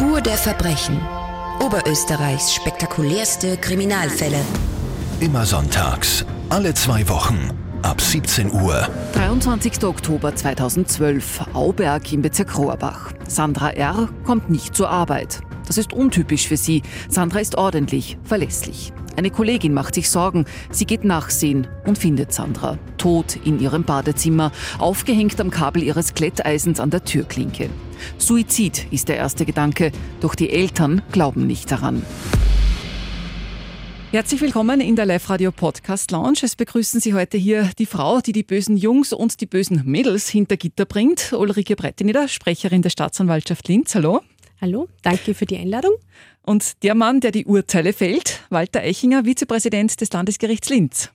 Spur der Verbrechen. Oberösterreichs spektakulärste Kriminalfälle. Immer sonntags, alle zwei Wochen, ab 17 Uhr. 23. Oktober 2012, Auberg im Bezirk Rohrbach. Sandra R. kommt nicht zur Arbeit. Das ist untypisch für sie. Sandra ist ordentlich, verlässlich. Eine Kollegin macht sich Sorgen. Sie geht nachsehen und findet Sandra. Tot in ihrem Badezimmer, aufgehängt am Kabel ihres Kletteisens an der Türklinke. Suizid ist der erste Gedanke, doch die Eltern glauben nicht daran. Herzlich willkommen in der Live-Radio Podcast Lounge. Es begrüßen Sie heute hier die Frau, die die bösen Jungs und die bösen Mädels hinter Gitter bringt, Ulrike Brettinieder, Sprecherin der Staatsanwaltschaft Linz. Hallo. Hallo, danke für die Einladung. Und der Mann, der die Urteile fällt, Walter Eichinger, Vizepräsident des Landesgerichts Linz.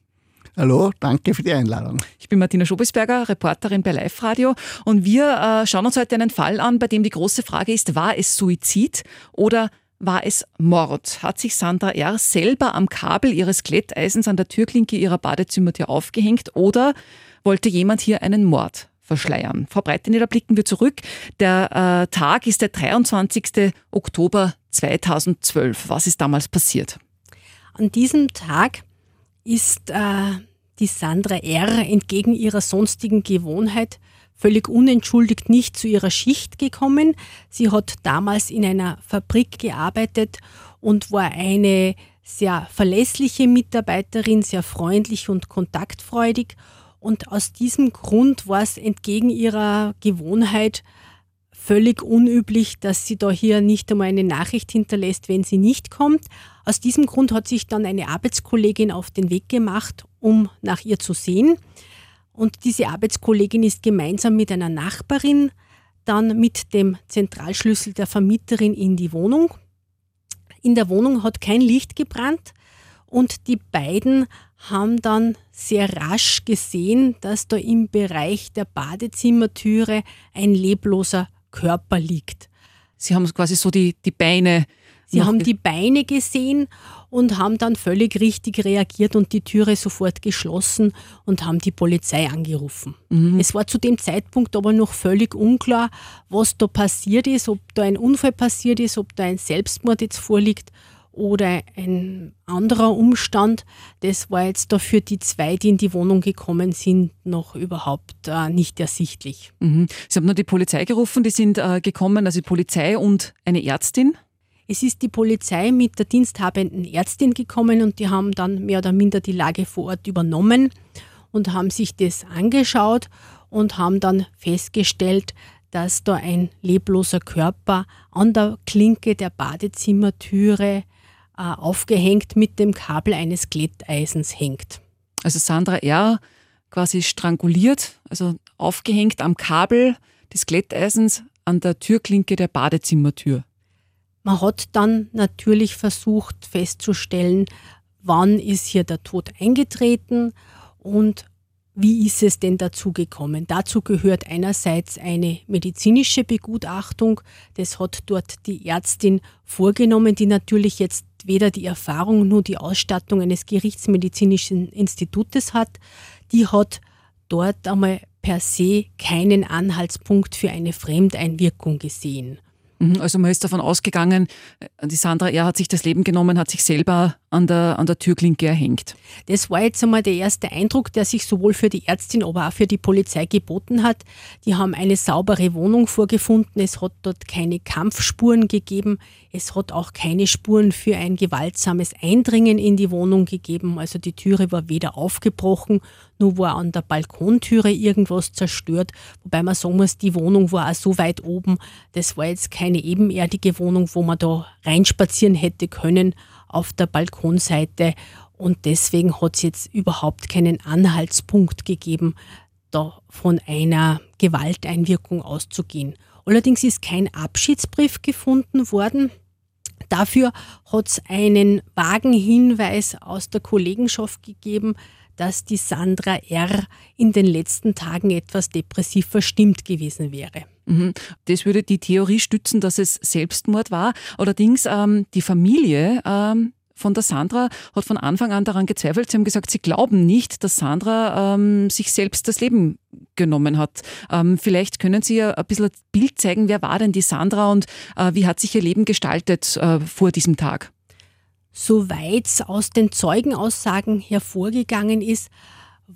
Hallo, danke für die Einladung. Ich bin Martina Schobesberger, Reporterin bei Live Radio und wir äh, schauen uns heute einen Fall an, bei dem die große Frage ist, war es Suizid oder war es Mord? Hat sich Sandra R. selber am Kabel ihres Kletteisens an der Türklinke ihrer Badezimmertür aufgehängt oder wollte jemand hier einen Mord verschleiern? Frau Breiteneder, blicken wir zurück. Der äh, Tag ist der 23. Oktober 2012. Was ist damals passiert? An diesem Tag ist äh, die Sandra R. entgegen ihrer sonstigen Gewohnheit völlig unentschuldigt nicht zu ihrer Schicht gekommen. Sie hat damals in einer Fabrik gearbeitet und war eine sehr verlässliche Mitarbeiterin, sehr freundlich und kontaktfreudig. Und aus diesem Grund war es entgegen ihrer Gewohnheit völlig unüblich, dass sie da hier nicht einmal eine Nachricht hinterlässt, wenn sie nicht kommt. Aus diesem Grund hat sich dann eine Arbeitskollegin auf den Weg gemacht, um nach ihr zu sehen. Und diese Arbeitskollegin ist gemeinsam mit einer Nachbarin dann mit dem Zentralschlüssel der Vermieterin in die Wohnung. In der Wohnung hat kein Licht gebrannt und die beiden haben dann sehr rasch gesehen, dass da im Bereich der Badezimmertüre ein lebloser Körper liegt. Sie haben quasi so die, die Beine. Sie haben die Beine gesehen und haben dann völlig richtig reagiert und die Türe sofort geschlossen und haben die Polizei angerufen. Mhm. Es war zu dem Zeitpunkt aber noch völlig unklar, was da passiert ist, ob da ein Unfall passiert ist, ob da ein Selbstmord jetzt vorliegt oder ein anderer Umstand, das war jetzt da für die zwei, die in die Wohnung gekommen sind, noch überhaupt äh, nicht ersichtlich. Mhm. Sie haben nur die Polizei gerufen, die sind äh, gekommen, also die Polizei und eine Ärztin. Es ist die Polizei mit der diensthabenden Ärztin gekommen und die haben dann mehr oder minder die Lage vor Ort übernommen und haben sich das angeschaut und haben dann festgestellt, dass da ein lebloser Körper an der Klinke der Badezimmertüre aufgehängt mit dem Kabel eines Glätteisens hängt. Also Sandra R. quasi stranguliert, also aufgehängt am Kabel des Glätteisens an der Türklinke der Badezimmertür. Man hat dann natürlich versucht festzustellen, wann ist hier der Tod eingetreten und wie ist es denn dazu gekommen? Dazu gehört einerseits eine medizinische Begutachtung. Das hat dort die Ärztin vorgenommen, die natürlich jetzt weder die Erfahrung noch die Ausstattung eines gerichtsmedizinischen Institutes hat. Die hat dort einmal per se keinen Anhaltspunkt für eine Fremdeinwirkung gesehen. Mhm, also man ist davon ausgegangen, äh, die Sandra R. hat sich das Leben genommen, hat sich selber an der, an der Türklinke erhängt. Das war jetzt einmal der erste Eindruck, der sich sowohl für die Ärztin, aber auch für die Polizei geboten hat. Die haben eine saubere Wohnung vorgefunden. Es hat dort keine Kampfspuren gegeben. Es hat auch keine Spuren für ein gewaltsames Eindringen in die Wohnung gegeben. Also die Türe war weder aufgebrochen, nur war an der Balkontüre irgendwas zerstört. Wobei man sagen muss, die Wohnung war auch so weit oben. Das war jetzt keine ebenerdige Wohnung, wo man da reinspazieren hätte können auf der Balkonseite. Und deswegen hat es jetzt überhaupt keinen Anhaltspunkt gegeben, da von einer Gewalteinwirkung auszugehen. Allerdings ist kein Abschiedsbrief gefunden worden. Dafür hat es einen vagen Hinweis aus der Kollegenschaft gegeben, dass die Sandra R. in den letzten Tagen etwas depressiv verstimmt gewesen wäre. Mhm. Das würde die Theorie stützen, dass es Selbstmord war. Allerdings ähm, die Familie ähm, von der Sandra hat von Anfang an daran gezweifelt. Sie haben gesagt, sie glauben nicht, dass Sandra ähm, sich selbst das Leben genommen hat. Ähm, vielleicht können Sie ja ein bisschen ein Bild zeigen, wer war denn die Sandra und äh, wie hat sich ihr Leben gestaltet äh, vor diesem Tag? Soweit aus den Zeugenaussagen hervorgegangen ist,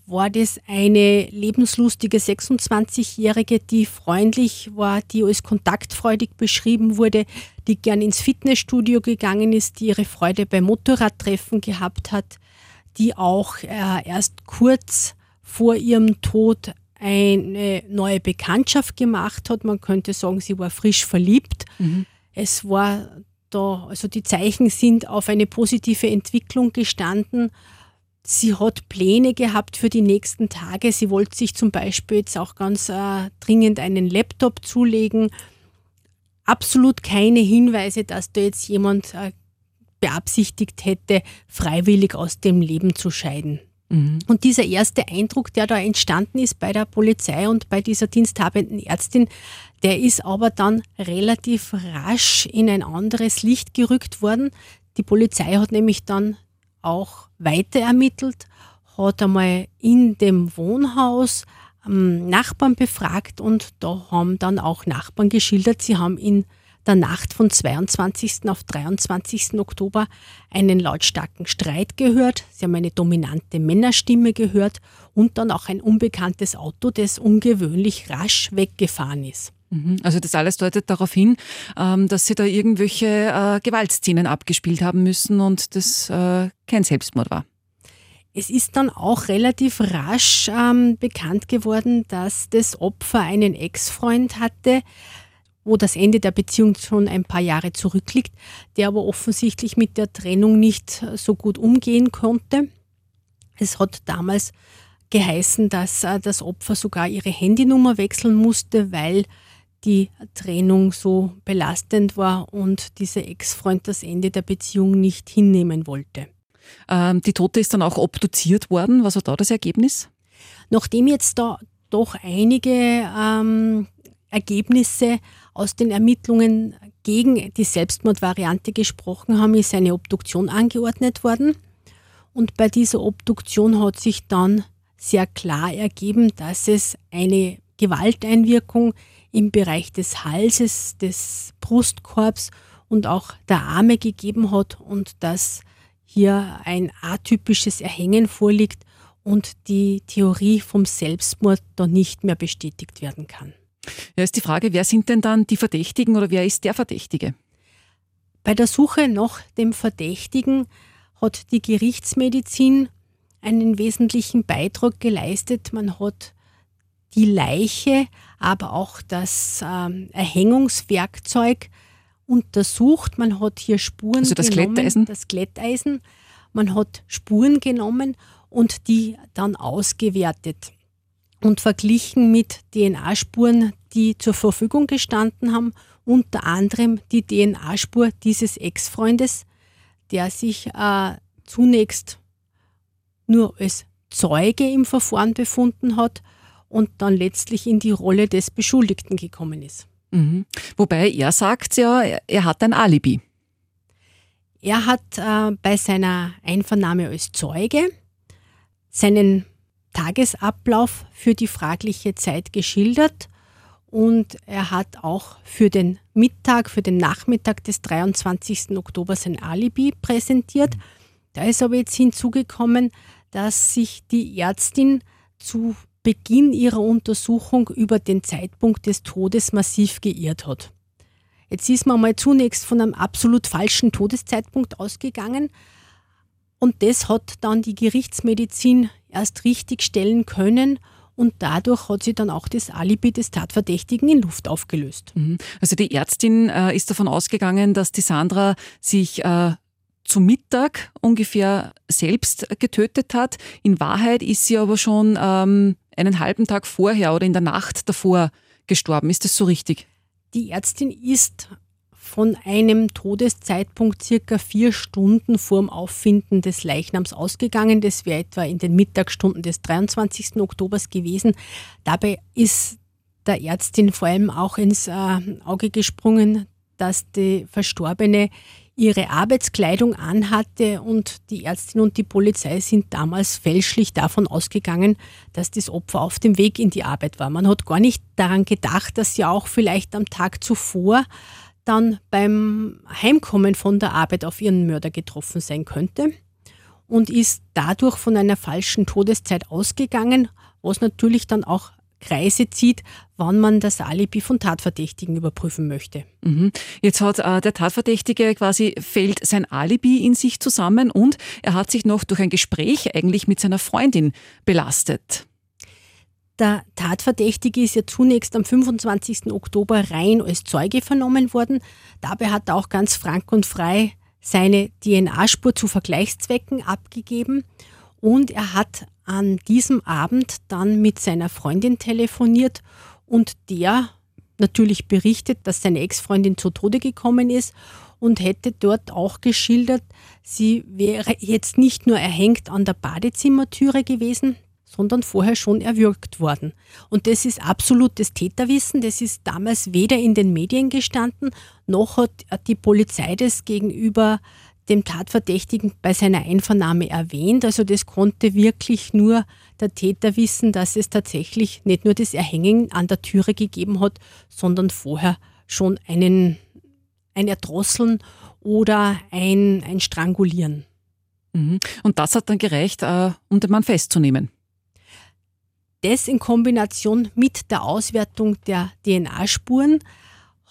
war das eine lebenslustige 26-Jährige, die freundlich war, die als kontaktfreudig beschrieben wurde, die gern ins Fitnessstudio gegangen ist, die ihre Freude beim Motorradtreffen gehabt hat, die auch äh, erst kurz vor ihrem Tod eine neue Bekanntschaft gemacht hat. Man könnte sagen, sie war frisch verliebt. Mhm. Es war da, also die Zeichen sind auf eine positive Entwicklung gestanden. Sie hat Pläne gehabt für die nächsten Tage. Sie wollte sich zum Beispiel jetzt auch ganz äh, dringend einen Laptop zulegen. Absolut keine Hinweise, dass da jetzt jemand äh, beabsichtigt hätte, freiwillig aus dem Leben zu scheiden. Mhm. Und dieser erste Eindruck, der da entstanden ist bei der Polizei und bei dieser diensthabenden Ärztin, der ist aber dann relativ rasch in ein anderes Licht gerückt worden. Die Polizei hat nämlich dann auch weiter ermittelt, hat einmal in dem Wohnhaus ähm, Nachbarn befragt und da haben dann auch Nachbarn geschildert, sie haben in der Nacht von 22. auf 23. Oktober einen lautstarken Streit gehört. Sie haben eine dominante Männerstimme gehört und dann auch ein unbekanntes Auto, das ungewöhnlich rasch weggefahren ist. Mhm. Also das alles deutet darauf hin, ähm, dass sie da irgendwelche äh, Gewaltszenen abgespielt haben müssen und das äh, kein Selbstmord war. Es ist dann auch relativ rasch ähm, bekannt geworden, dass das Opfer einen Ex-Freund hatte, wo das Ende der Beziehung schon ein paar Jahre zurückliegt, der aber offensichtlich mit der Trennung nicht so gut umgehen konnte. Es hat damals geheißen, dass äh, das Opfer sogar ihre Handynummer wechseln musste, weil die Trennung so belastend war und dieser Ex-Freund das Ende der Beziehung nicht hinnehmen wollte. Ähm, die Tote ist dann auch obduziert worden. Was war da das Ergebnis? Nachdem jetzt da doch einige ähm, Ergebnisse aus den Ermittlungen gegen die Selbstmordvariante gesprochen haben, ist eine Obduktion angeordnet worden. Und bei dieser Obduktion hat sich dann sehr klar ergeben, dass es eine Gewalteinwirkung im Bereich des Halses, des Brustkorbs und auch der Arme gegeben hat und dass hier ein atypisches Erhängen vorliegt und die Theorie vom Selbstmord da nicht mehr bestätigt werden kann. Ja, ist die Frage, wer sind denn dann die Verdächtigen oder wer ist der Verdächtige? Bei der Suche nach dem Verdächtigen hat die Gerichtsmedizin einen wesentlichen Beitrag geleistet. Man hat die Leiche, aber auch das ähm, Erhängungswerkzeug untersucht. Man hat hier Spuren also das genommen, Glätteisen? das Glätteisen. Man hat Spuren genommen und die dann ausgewertet und verglichen mit DNA-Spuren, die zur Verfügung gestanden haben, unter anderem die DNA-Spur dieses Ex-Freundes, der sich äh, zunächst nur als Zeuge im Verfahren befunden hat und dann letztlich in die Rolle des Beschuldigten gekommen ist. Mhm. Wobei er sagt ja, er hat ein Alibi. Er hat äh, bei seiner Einvernahme als Zeuge seinen Tagesablauf für die fragliche Zeit geschildert und er hat auch für den Mittag, für den Nachmittag des 23. Oktober sein Alibi präsentiert. Da ist aber jetzt hinzugekommen, dass sich die Ärztin zu Beginn ihrer Untersuchung über den Zeitpunkt des Todes massiv geirrt hat. Jetzt ist man mal zunächst von einem absolut falschen Todeszeitpunkt ausgegangen und das hat dann die Gerichtsmedizin erst richtig stellen können und dadurch hat sie dann auch das Alibi des Tatverdächtigen in Luft aufgelöst. Mhm. Also die Ärztin äh, ist davon ausgegangen, dass die Sandra sich äh, zu Mittag ungefähr selbst getötet hat. In Wahrheit ist sie aber schon ähm, einen halben Tag vorher oder in der Nacht davor gestorben. Ist das so richtig? Die Ärztin ist von einem Todeszeitpunkt circa vier Stunden vor dem Auffinden des Leichnams ausgegangen. Das wäre etwa in den Mittagsstunden des 23. Oktobers gewesen. Dabei ist der Ärztin vor allem auch ins äh, Auge gesprungen, dass die Verstorbene ihre Arbeitskleidung anhatte und die Ärztin und die Polizei sind damals fälschlich davon ausgegangen, dass das Opfer auf dem Weg in die Arbeit war. Man hat gar nicht daran gedacht, dass sie auch vielleicht am Tag zuvor dann beim Heimkommen von der Arbeit auf ihren Mörder getroffen sein könnte und ist dadurch von einer falschen Todeszeit ausgegangen, was natürlich dann auch Kreise zieht, wann man das Alibi von Tatverdächtigen überprüfen möchte. Mhm. Jetzt hat äh, der Tatverdächtige quasi fällt sein Alibi in sich zusammen und er hat sich noch durch ein Gespräch eigentlich mit seiner Freundin belastet. Der Tatverdächtige ist ja zunächst am 25. Oktober rein als Zeuge vernommen worden. Dabei hat er auch ganz frank und frei seine DNA-Spur zu Vergleichszwecken abgegeben und er hat an diesem Abend dann mit seiner Freundin telefoniert und der natürlich berichtet, dass seine Ex-Freundin zu Tode gekommen ist und hätte dort auch geschildert, sie wäre jetzt nicht nur erhängt an der Badezimmertüre gewesen, sondern vorher schon erwürgt worden. Und das ist absolutes Täterwissen, das ist damals weder in den Medien gestanden, noch hat die Polizei das gegenüber dem Tatverdächtigen bei seiner Einvernahme erwähnt. Also das konnte wirklich nur der Täter wissen, dass es tatsächlich nicht nur das Erhängen an der Türe gegeben hat, sondern vorher schon einen, ein Erdrosseln oder ein, ein Strangulieren. Mhm. Und das hat dann gereicht, äh, um den Mann festzunehmen. Das in Kombination mit der Auswertung der DNA-Spuren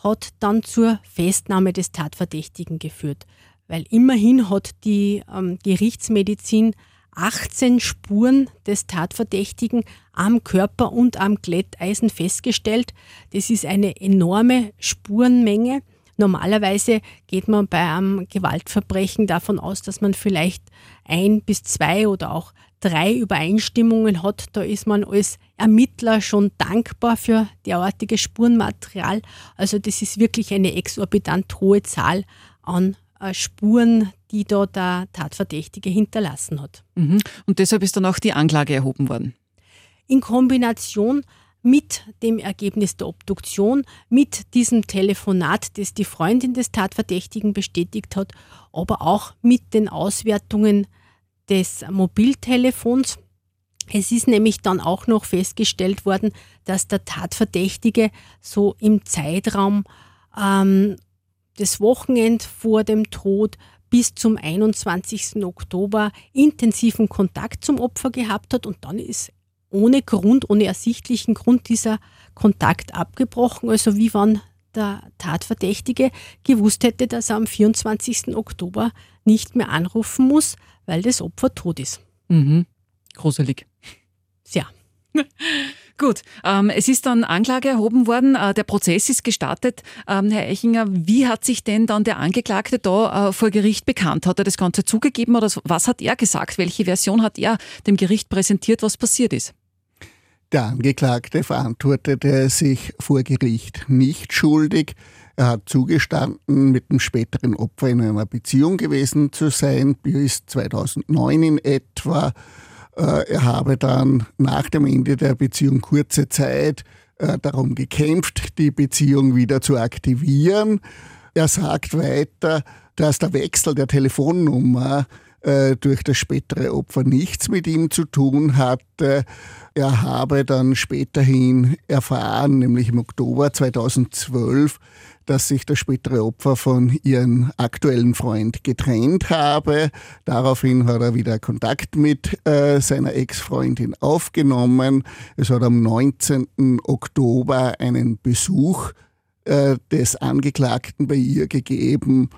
hat dann zur Festnahme des Tatverdächtigen geführt weil immerhin hat die ähm, Gerichtsmedizin 18 Spuren des Tatverdächtigen am Körper und am Glätteisen festgestellt. Das ist eine enorme Spurenmenge. Normalerweise geht man bei einem Gewaltverbrechen davon aus, dass man vielleicht ein bis zwei oder auch drei Übereinstimmungen hat. Da ist man als Ermittler schon dankbar für derartiges Spurenmaterial. Also das ist wirklich eine exorbitant hohe Zahl an äh, Spuren, die da der Tatverdächtige hinterlassen hat. Mhm. Und deshalb ist dann auch die Anklage erhoben worden. In Kombination mit dem Ergebnis der Obduktion, mit diesem Telefonat, das die Freundin des Tatverdächtigen bestätigt hat, aber auch mit den Auswertungen des Mobiltelefons. Es ist nämlich dann auch noch festgestellt worden, dass der Tatverdächtige so im Zeitraum ähm, das Wochenende vor dem Tod bis zum 21. Oktober intensiven Kontakt zum Opfer gehabt hat und dann ist ohne Grund, ohne ersichtlichen Grund dieser Kontakt abgebrochen. Also wie wann der Tatverdächtige gewusst hätte, dass er am 24. Oktober nicht mehr anrufen muss, weil das Opfer tot ist. Mhm. Gruselig. Sehr. Gut, ähm, es ist dann Anklage erhoben worden, äh, der Prozess ist gestartet. Ähm, Herr Eichinger, wie hat sich denn dann der Angeklagte da äh, vor Gericht bekannt? Hat er das Ganze zugegeben oder was hat er gesagt? Welche Version hat er dem Gericht präsentiert, was passiert ist? Der Angeklagte verantwortete sich vor Gericht nicht schuldig. Er hat zugestanden, mit dem späteren Opfer in einer Beziehung gewesen zu sein, bis 2009 in etwa. Äh, er habe dann nach dem Ende der Beziehung kurze Zeit äh, darum gekämpft, die Beziehung wieder zu aktivieren. Er sagt weiter, dass der Wechsel der Telefonnummer äh, durch das spätere Opfer nichts mit ihm zu tun hatte. Er habe dann späterhin erfahren, nämlich im Oktober 2012, dass sich das spätere Opfer von ihrem aktuellen Freund getrennt habe. Daraufhin hat er wieder Kontakt mit äh, seiner Ex-Freundin aufgenommen. Es hat am 19. Oktober einen Besuch äh, des Angeklagten bei ihr gegeben.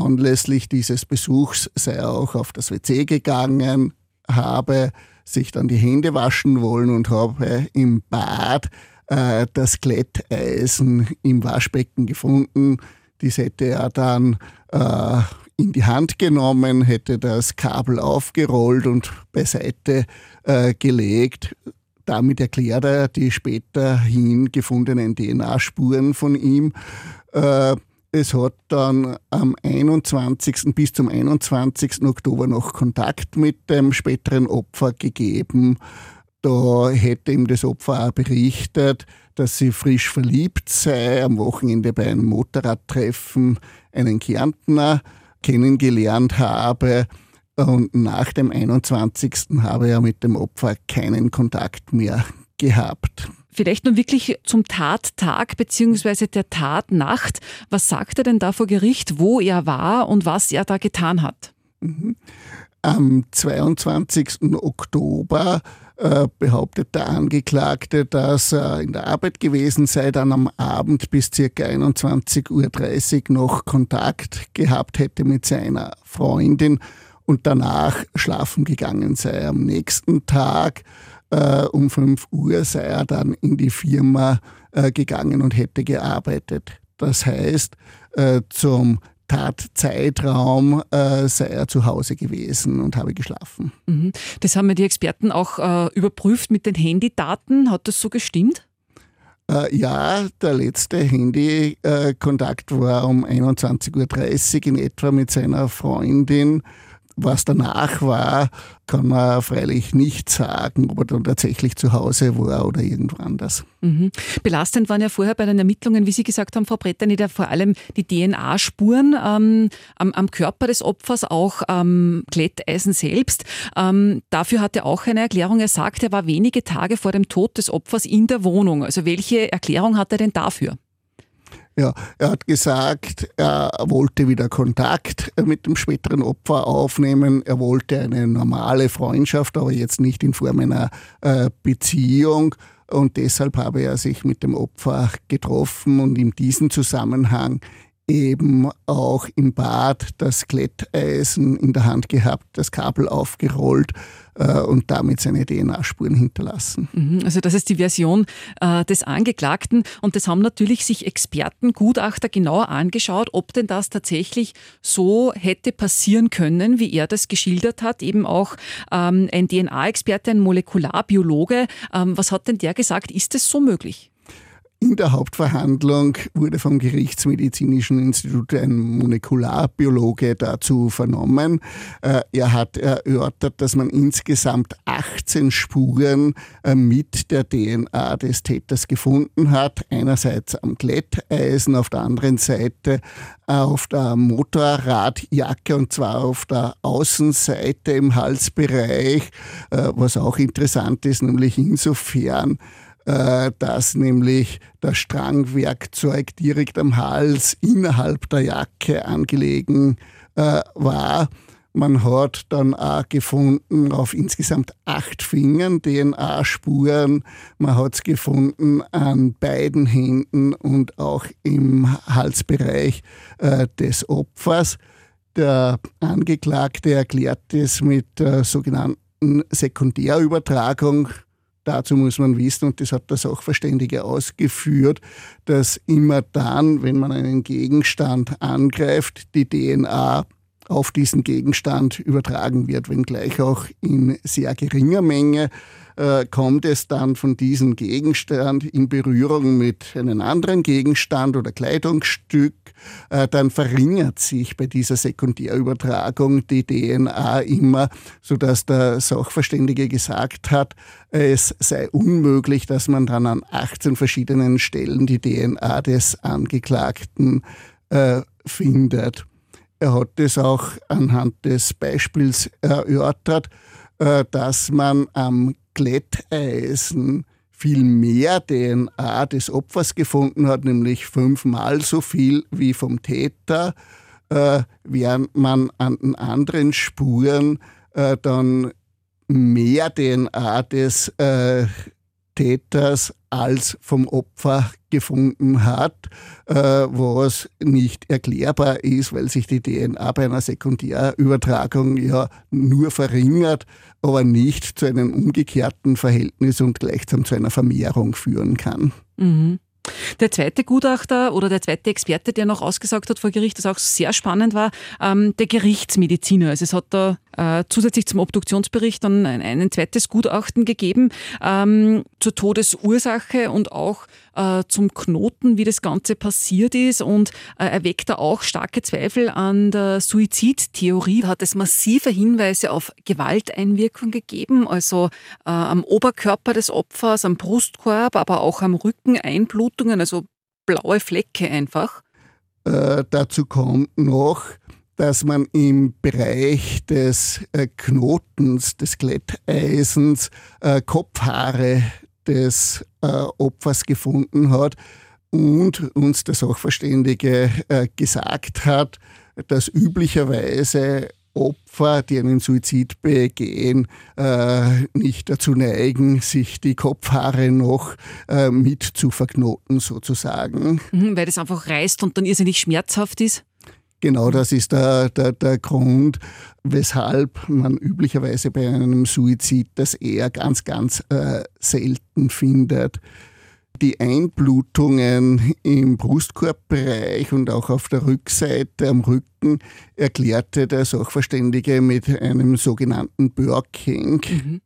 Anlässlich dieses Besuchs sei er auch auf das WC gegangen, habe sich dann die Hände waschen wollen und habe im Bad äh, das Glätteisen im Waschbecken gefunden. Das hätte er dann äh, in die Hand genommen, hätte das Kabel aufgerollt und beiseite äh, gelegt. Damit erklärt er die späterhin gefundenen DNA-Spuren von ihm. Äh, es hat dann am 21. bis zum 21. Oktober noch Kontakt mit dem späteren Opfer gegeben. Da hätte ihm das Opfer auch berichtet, dass sie frisch verliebt sei, am Wochenende bei einem Motorradtreffen einen Kärntner kennengelernt habe und nach dem 21. habe er mit dem Opfer keinen Kontakt mehr gehabt. Vielleicht nun wirklich zum Tattag bzw. der Tatnacht. Was sagt er denn da vor Gericht, wo er war und was er da getan hat? Mhm. Am 22. Oktober äh, behauptet der Angeklagte, dass er in der Arbeit gewesen sei, dann am Abend bis ca. 21.30 Uhr noch Kontakt gehabt hätte mit seiner Freundin und danach schlafen gegangen sei. Am nächsten Tag äh, um 5 Uhr sei er dann in die Firma äh, gegangen und hätte gearbeitet. Das heißt, äh, zum Tatzeitraum äh, sei er zu Hause gewesen und habe geschlafen. Mhm. Das haben ja die Experten auch äh, überprüft mit den Handydaten. Hat das so gestimmt? Äh, ja, der letzte Handykontakt war um 21.30 Uhr in etwa mit seiner Freundin. Was danach war, kann man freilich nicht sagen, ob er dann tatsächlich zu Hause war oder irgendwo anders. Mhm. Belastend waren ja vorher bei den Ermittlungen, wie Sie gesagt haben, Frau Bretter, vor allem die DNA-Spuren ähm, am, am, Körper des Opfers, auch am Glätteisen selbst. Ähm, dafür hat er auch eine Erklärung. Er sagt, er war wenige Tage vor dem Tod des Opfers in der Wohnung. Also welche Erklärung hat er denn dafür? Ja, er hat gesagt, er wollte wieder Kontakt mit dem späteren Opfer aufnehmen. Er wollte eine normale Freundschaft, aber jetzt nicht in Form einer äh, Beziehung. Und deshalb habe er sich mit dem Opfer getroffen und in diesem Zusammenhang eben auch im Bad das Glätteisen in der Hand gehabt, das Kabel aufgerollt und damit seine DNA-Spuren hinterlassen. Mhm, also das ist die Version äh, des Angeklagten und das haben natürlich sich Experten, Gutachter genauer angeschaut, ob denn das tatsächlich so hätte passieren können, wie er das geschildert hat. Eben auch ähm, ein DNA-Experte, ein Molekularbiologe. Ähm, was hat denn der gesagt? Ist es so möglich? In der Hauptverhandlung wurde vom Gerichtsmedizinischen Institut ein Molekularbiologe dazu vernommen. Äh, er hat erörtert, dass man insgesamt 18 Spuren äh, mit der DNA des Täters gefunden hat. Einerseits am Glätteisen, auf der anderen Seite auf der Motorradjacke und zwar auf der Außenseite im Halsbereich, äh, was auch interessant ist, nämlich insofern, dass nämlich das Strangwerkzeug direkt am Hals innerhalb der Jacke angelegen äh, war. Man hat dann auch gefunden auf insgesamt acht Fingern DNA-Spuren. Man hat es gefunden an beiden Händen und auch im Halsbereich äh, des Opfers. Der Angeklagte erklärt es mit der sogenannten Sekundärübertragung Dazu muss man wissen, und das hat der Sachverständige ausgeführt, dass immer dann, wenn man einen Gegenstand angreift, die DNA auf diesen Gegenstand übertragen wird, wenngleich auch in sehr geringer Menge äh, kommt es dann von diesem Gegenstand in Berührung mit einem anderen Gegenstand oder Kleidungsstück, äh, dann verringert sich bei dieser Sekundärübertragung die DNA immer, sodass der Sachverständige gesagt hat, es sei unmöglich, dass man dann an 18 verschiedenen Stellen die DNA des Angeklagten äh, findet. Er hat es auch anhand des Beispiels erörtert, dass man am Glätteisen viel mehr DNA des Opfers gefunden hat, nämlich fünfmal so viel wie vom Täter, äh, während man an den anderen Spuren äh, dann mehr DNA des äh, Täters als vom Opfer gefunden hat, äh, was nicht erklärbar ist, weil sich die DNA bei einer Sekundärübertragung ja nur verringert, aber nicht zu einem umgekehrten Verhältnis und gleichsam zu einer Vermehrung führen kann. Mhm. Der zweite Gutachter oder der zweite Experte, der noch ausgesagt hat vor Gericht, das auch sehr spannend war, ähm, der Gerichtsmediziner. Also es hat da äh, zusätzlich zum Obduktionsbericht dann ein, ein zweites Gutachten gegeben ähm, zur Todesursache und auch äh, zum Knoten, wie das Ganze passiert ist und äh, erweckt da auch starke Zweifel an der Suizidtheorie. Da hat es massive Hinweise auf Gewalteinwirkung gegeben, also äh, am Oberkörper des Opfers, am Brustkorb, aber auch am Rücken Einblutungen, also blaue Flecke einfach. Äh, dazu kommt noch, dass man im Bereich des äh, Knotens, des Glätteisens, äh, Kopfhaare des äh, Opfers gefunden hat und uns der Sachverständige gesagt hat, dass üblicherweise Opfer, die einen Suizid begehen, nicht dazu neigen, sich die Kopfhaare noch mit zu verknoten, sozusagen. Mhm, weil das einfach reißt und dann irrsinnig schmerzhaft ist? Genau das ist der, der, der Grund, weshalb man üblicherweise bei einem Suizid das eher ganz, ganz äh, selten findet. Die Einblutungen im Brustkorbbereich und auch auf der Rückseite am Rücken erklärte der Sachverständige mit einem sogenannten Burking. Mhm.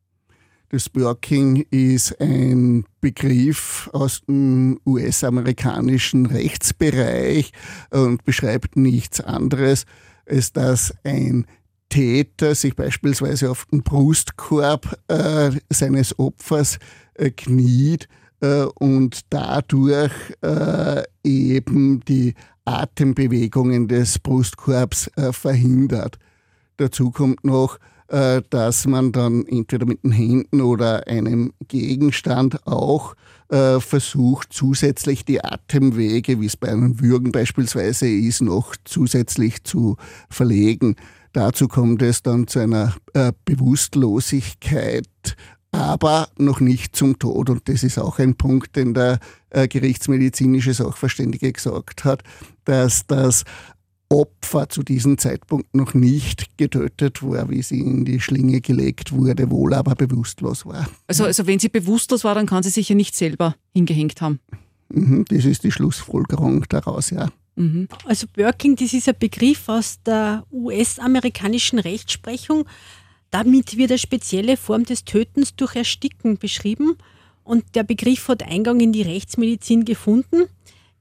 Das Burking ist ein Begriff aus dem US-amerikanischen Rechtsbereich und beschreibt nichts anderes, als dass ein Täter sich beispielsweise auf den Brustkorb äh, seines Opfers äh, kniet äh, und dadurch äh, eben die Atembewegungen des Brustkorbs äh, verhindert. Dazu kommt noch, dass man dann entweder mit den Händen oder einem Gegenstand auch äh, versucht, zusätzlich die Atemwege, wie es bei einem Würgen beispielsweise ist, noch zusätzlich zu verlegen. Dazu kommt es dann zu einer äh, Bewusstlosigkeit, aber noch nicht zum Tod. Und das ist auch ein Punkt, den der gerichtsmedizinische Sachverständige gesagt hat, dass das Opfer zu diesem Zeitpunkt noch nicht getötet war, wie sie in die Schlinge gelegt wurde, wohl aber bewusstlos war. Also, also wenn sie bewusstlos war, dann kann sie sich ja nicht selber hingehängt haben. Mhm, das ist die Schlussfolgerung daraus, ja. Mhm. Also Burking, das ist ein Begriff aus der US-amerikanischen Rechtsprechung. Damit wird eine spezielle Form des Tötens durch Ersticken beschrieben. Und der Begriff hat Eingang in die Rechtsmedizin gefunden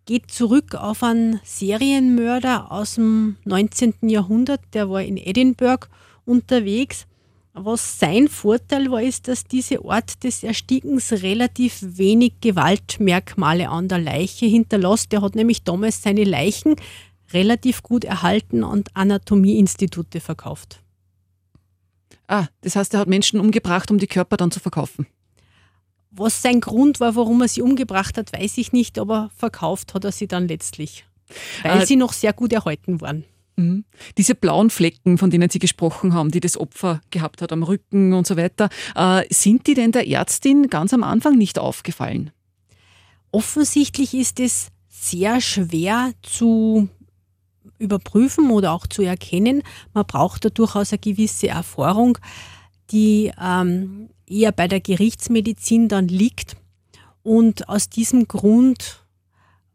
geht zurück auf einen Serienmörder aus dem 19. Jahrhundert, der war in Edinburgh unterwegs. Was sein Vorteil war, ist, dass diese Art des Erstickens relativ wenig Gewaltmerkmale an der Leiche hinterlässt. Der hat nämlich damals seine Leichen relativ gut erhalten und Anatomieinstitute verkauft. Ah, das heißt, er hat Menschen umgebracht, um die Körper dann zu verkaufen. Was sein Grund war, warum er sie umgebracht hat, weiß ich nicht, aber verkauft hat er sie dann letztlich, weil äh, sie noch sehr gut erhalten waren. Mhm. Diese blauen Flecken, von denen Sie gesprochen haben, die das Opfer gehabt hat am Rücken und so weiter, äh, sind die denn der Ärztin ganz am Anfang nicht aufgefallen? Offensichtlich ist es sehr schwer zu überprüfen oder auch zu erkennen. Man braucht da durchaus eine gewisse Erfahrung, die ähm, eher bei der Gerichtsmedizin dann liegt. Und aus diesem Grund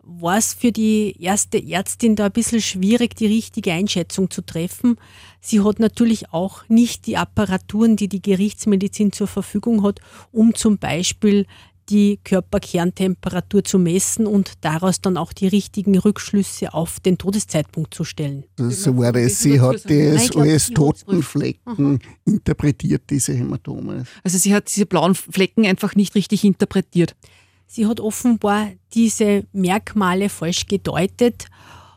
war es für die erste Ärztin da ein bisschen schwierig, die richtige Einschätzung zu treffen. Sie hat natürlich auch nicht die Apparaturen, die die Gerichtsmedizin zur Verfügung hat, um zum Beispiel die Körperkerntemperatur zu messen und daraus dann auch die richtigen Rückschlüsse auf den Todeszeitpunkt zu stellen. So war es. Sie hat das als Totenflecken interpretiert, diese Hämatome. Also sie hat diese blauen Flecken einfach nicht richtig interpretiert. Sie hat offenbar diese Merkmale falsch gedeutet,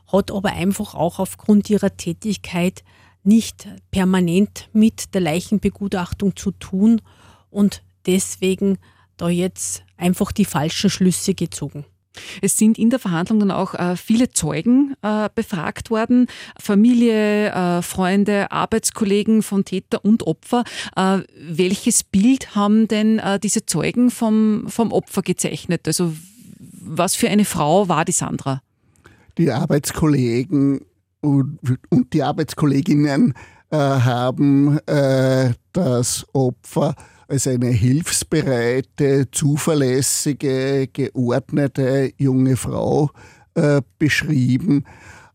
hat aber einfach auch aufgrund ihrer Tätigkeit nicht permanent mit der Leichenbegutachtung zu tun und deswegen da jetzt einfach die falschen Schlüsse gezogen. Es sind in der Verhandlung dann auch äh, viele Zeugen äh, befragt worden, Familie, äh, Freunde, Arbeitskollegen von Täter und Opfer. Äh, welches Bild haben denn äh, diese Zeugen vom, vom Opfer gezeichnet? Also was für eine Frau war die Sandra? Die Arbeitskollegen und, und die Arbeitskolleginnen äh, haben das Opfer als eine hilfsbereite, zuverlässige, geordnete junge Frau äh, beschrieben.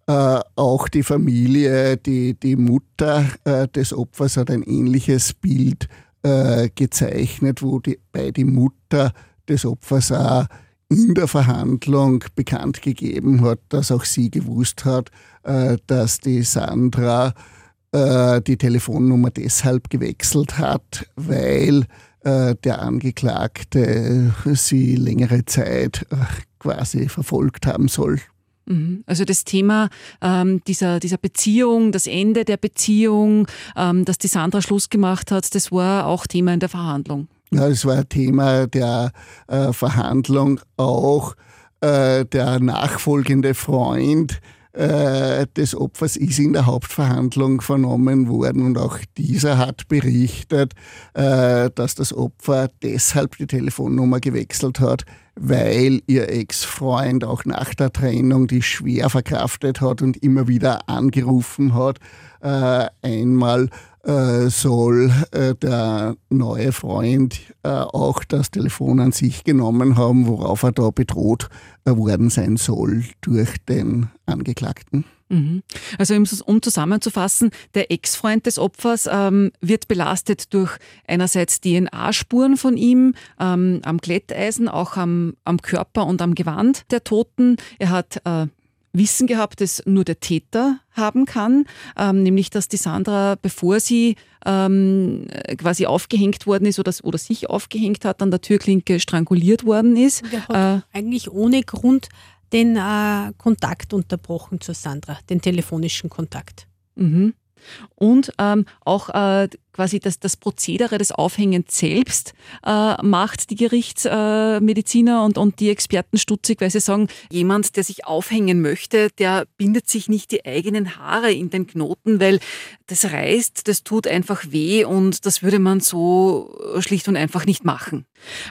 Äh, auch die Familie, die, die Mutter äh, des Opfers hat ein ähnliches Bild äh, gezeichnet, wo die, bei die Mutter des Opfers auch in der Verhandlung bekannt gegeben hat, dass auch sie gewusst hat, äh, dass die Sandra äh, die Telefonnummer deshalb gewechselt hat, weil äh, der Angeklagte sie längere Zeit quasi verfolgt haben soll. Mhm. Also das Thema ähm, dieser, dieser Beziehung, das Ende der Beziehung, ähm, dass die Sandra Schluss gemacht hat, das war auch Thema in der Verhandlung. Ja, es war Thema der äh, Verhandlung auch äh, der nachfolgende Freund äh, des Opfers ist in der Hauptverhandlung vernommen worden und auch dieser hat berichtet, äh, dass das Opfer deshalb die Telefonnummer gewechselt hat, weil ihr Ex-Freund auch nach der Trennung die schwer verkraftet hat und immer wieder angerufen hat. Äh, einmal äh, soll äh, der neue Freund äh, auch das Telefon an sich genommen haben, worauf er da bedroht worden sein soll durch den Angeklagten. Mhm. Also um zusammenzufassen, der Ex-Freund des Opfers ähm, wird belastet durch einerseits DNA-Spuren von ihm ähm, am Glätteisen, auch am, am, Körper und am Gewand der Toten. Er hat äh, Wissen gehabt, das nur der Täter haben kann, ähm, nämlich dass die Sandra, bevor sie ähm, quasi aufgehängt worden ist oder, oder, sich aufgehängt hat, an der Türklinke stranguliert worden ist. Der hat äh, eigentlich ohne Grund den äh, Kontakt unterbrochen zur Sandra, den telefonischen Kontakt. Mhm. Und ähm, auch äh, quasi das, das Prozedere des Aufhängens selbst äh, macht die Gerichtsmediziner äh, und, und die Experten stutzig, weil sie sagen, jemand, der sich aufhängen möchte, der bindet sich nicht die eigenen Haare in den Knoten, weil das reißt, das tut einfach weh und das würde man so schlicht und einfach nicht machen.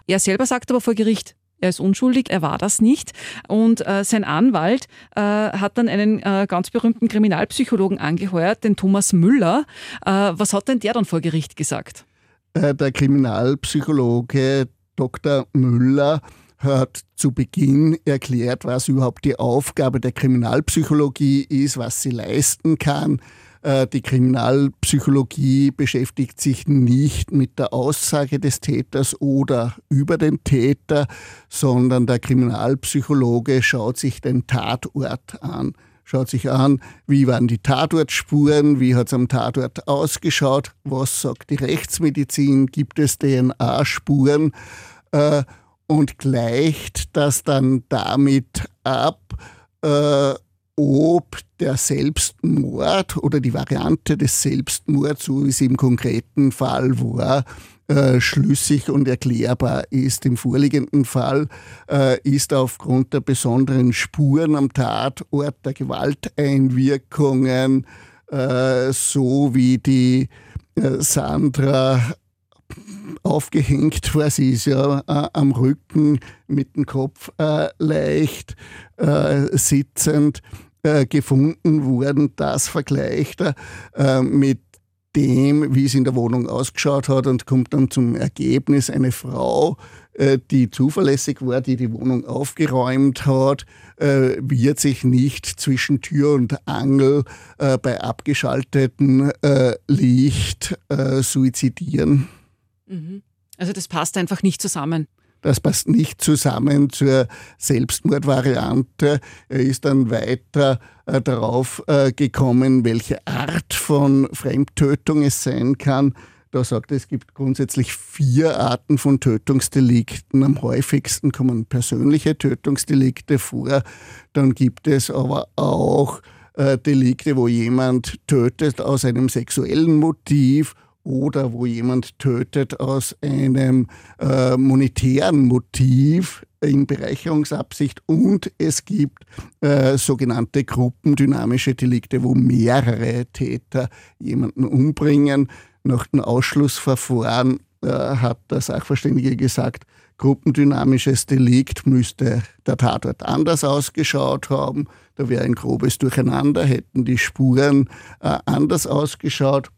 Er selber sagt aber vor Gericht, er ist unschuldig, er war das nicht. Und äh, sein Anwalt äh, hat dann einen äh, ganz berühmten Kriminalpsychologen angeheuert, den Thomas Müller. Äh, was hat denn der dann vor Gericht gesagt? Äh, der Kriminalpsychologe Dr. Müller hat zu Beginn erklärt, was überhaupt die Aufgabe der Kriminalpsychologie ist, was sie leisten kann. Äh, die Kriminalpsychologie beschäftigt sich nicht mit der Aussage des Täters oder über den Täter, sondern der Kriminalpsychologe schaut sich den Tatort an. Schaut sich an, wie waren die Tatortspuren, wie hat es am Tatort ausgeschaut, was sagt die Rechtsmedizin, gibt es DNA-Spuren äh, und gleicht das dann damit ab, äh, ob der Selbstmord oder die Variante des Selbstmords, so wie es im konkreten Fall war, äh, schlüssig und erklärbar ist. Im vorliegenden Fall äh, ist aufgrund der besonderen Spuren am Tatort der Gewalteinwirkungen, äh, so wie die äh, Sandra aufgehängt war. Sie ist ja äh, am Rücken mit dem Kopf äh, leicht äh, sitzend äh, gefunden worden. Das vergleicht er äh, mit dem, wie es in der Wohnung ausgeschaut hat und kommt dann zum Ergebnis, eine Frau, äh, die zuverlässig war, die die Wohnung aufgeräumt hat, wird sich nicht zwischen Tür und Angel bei abgeschaltetem Licht suizidieren. Mhm. Also das passt einfach nicht zusammen. Das passt nicht zusammen zur Selbstmordvariante. Er ist dann weiter äh, darauf äh, gekommen, welche Art von Fremdtötung es sein kann. Da sagt er, es gibt grundsätzlich vier Arten von Tötungsdelikten. Am häufigsten kommen persönliche Tötungsdelikte vor. Dann gibt es aber auch äh, Delikte, wo jemand tötet aus einem sexuellen Motiv oder wo jemand tötet aus einem äh, monetären Motiv in Bereicherungsabsicht und es gibt äh, sogenannte gruppendynamische Delikte, wo mehrere Täter jemanden umbringen. Nach dem Ausschlussverfahren äh, hat der Sachverständige gesagt, gruppendynamisches Delikt müsste der Tatort anders ausgeschaut haben. Da wäre ein grobes Durcheinander, hätten die Spuren äh, anders ausgeschaut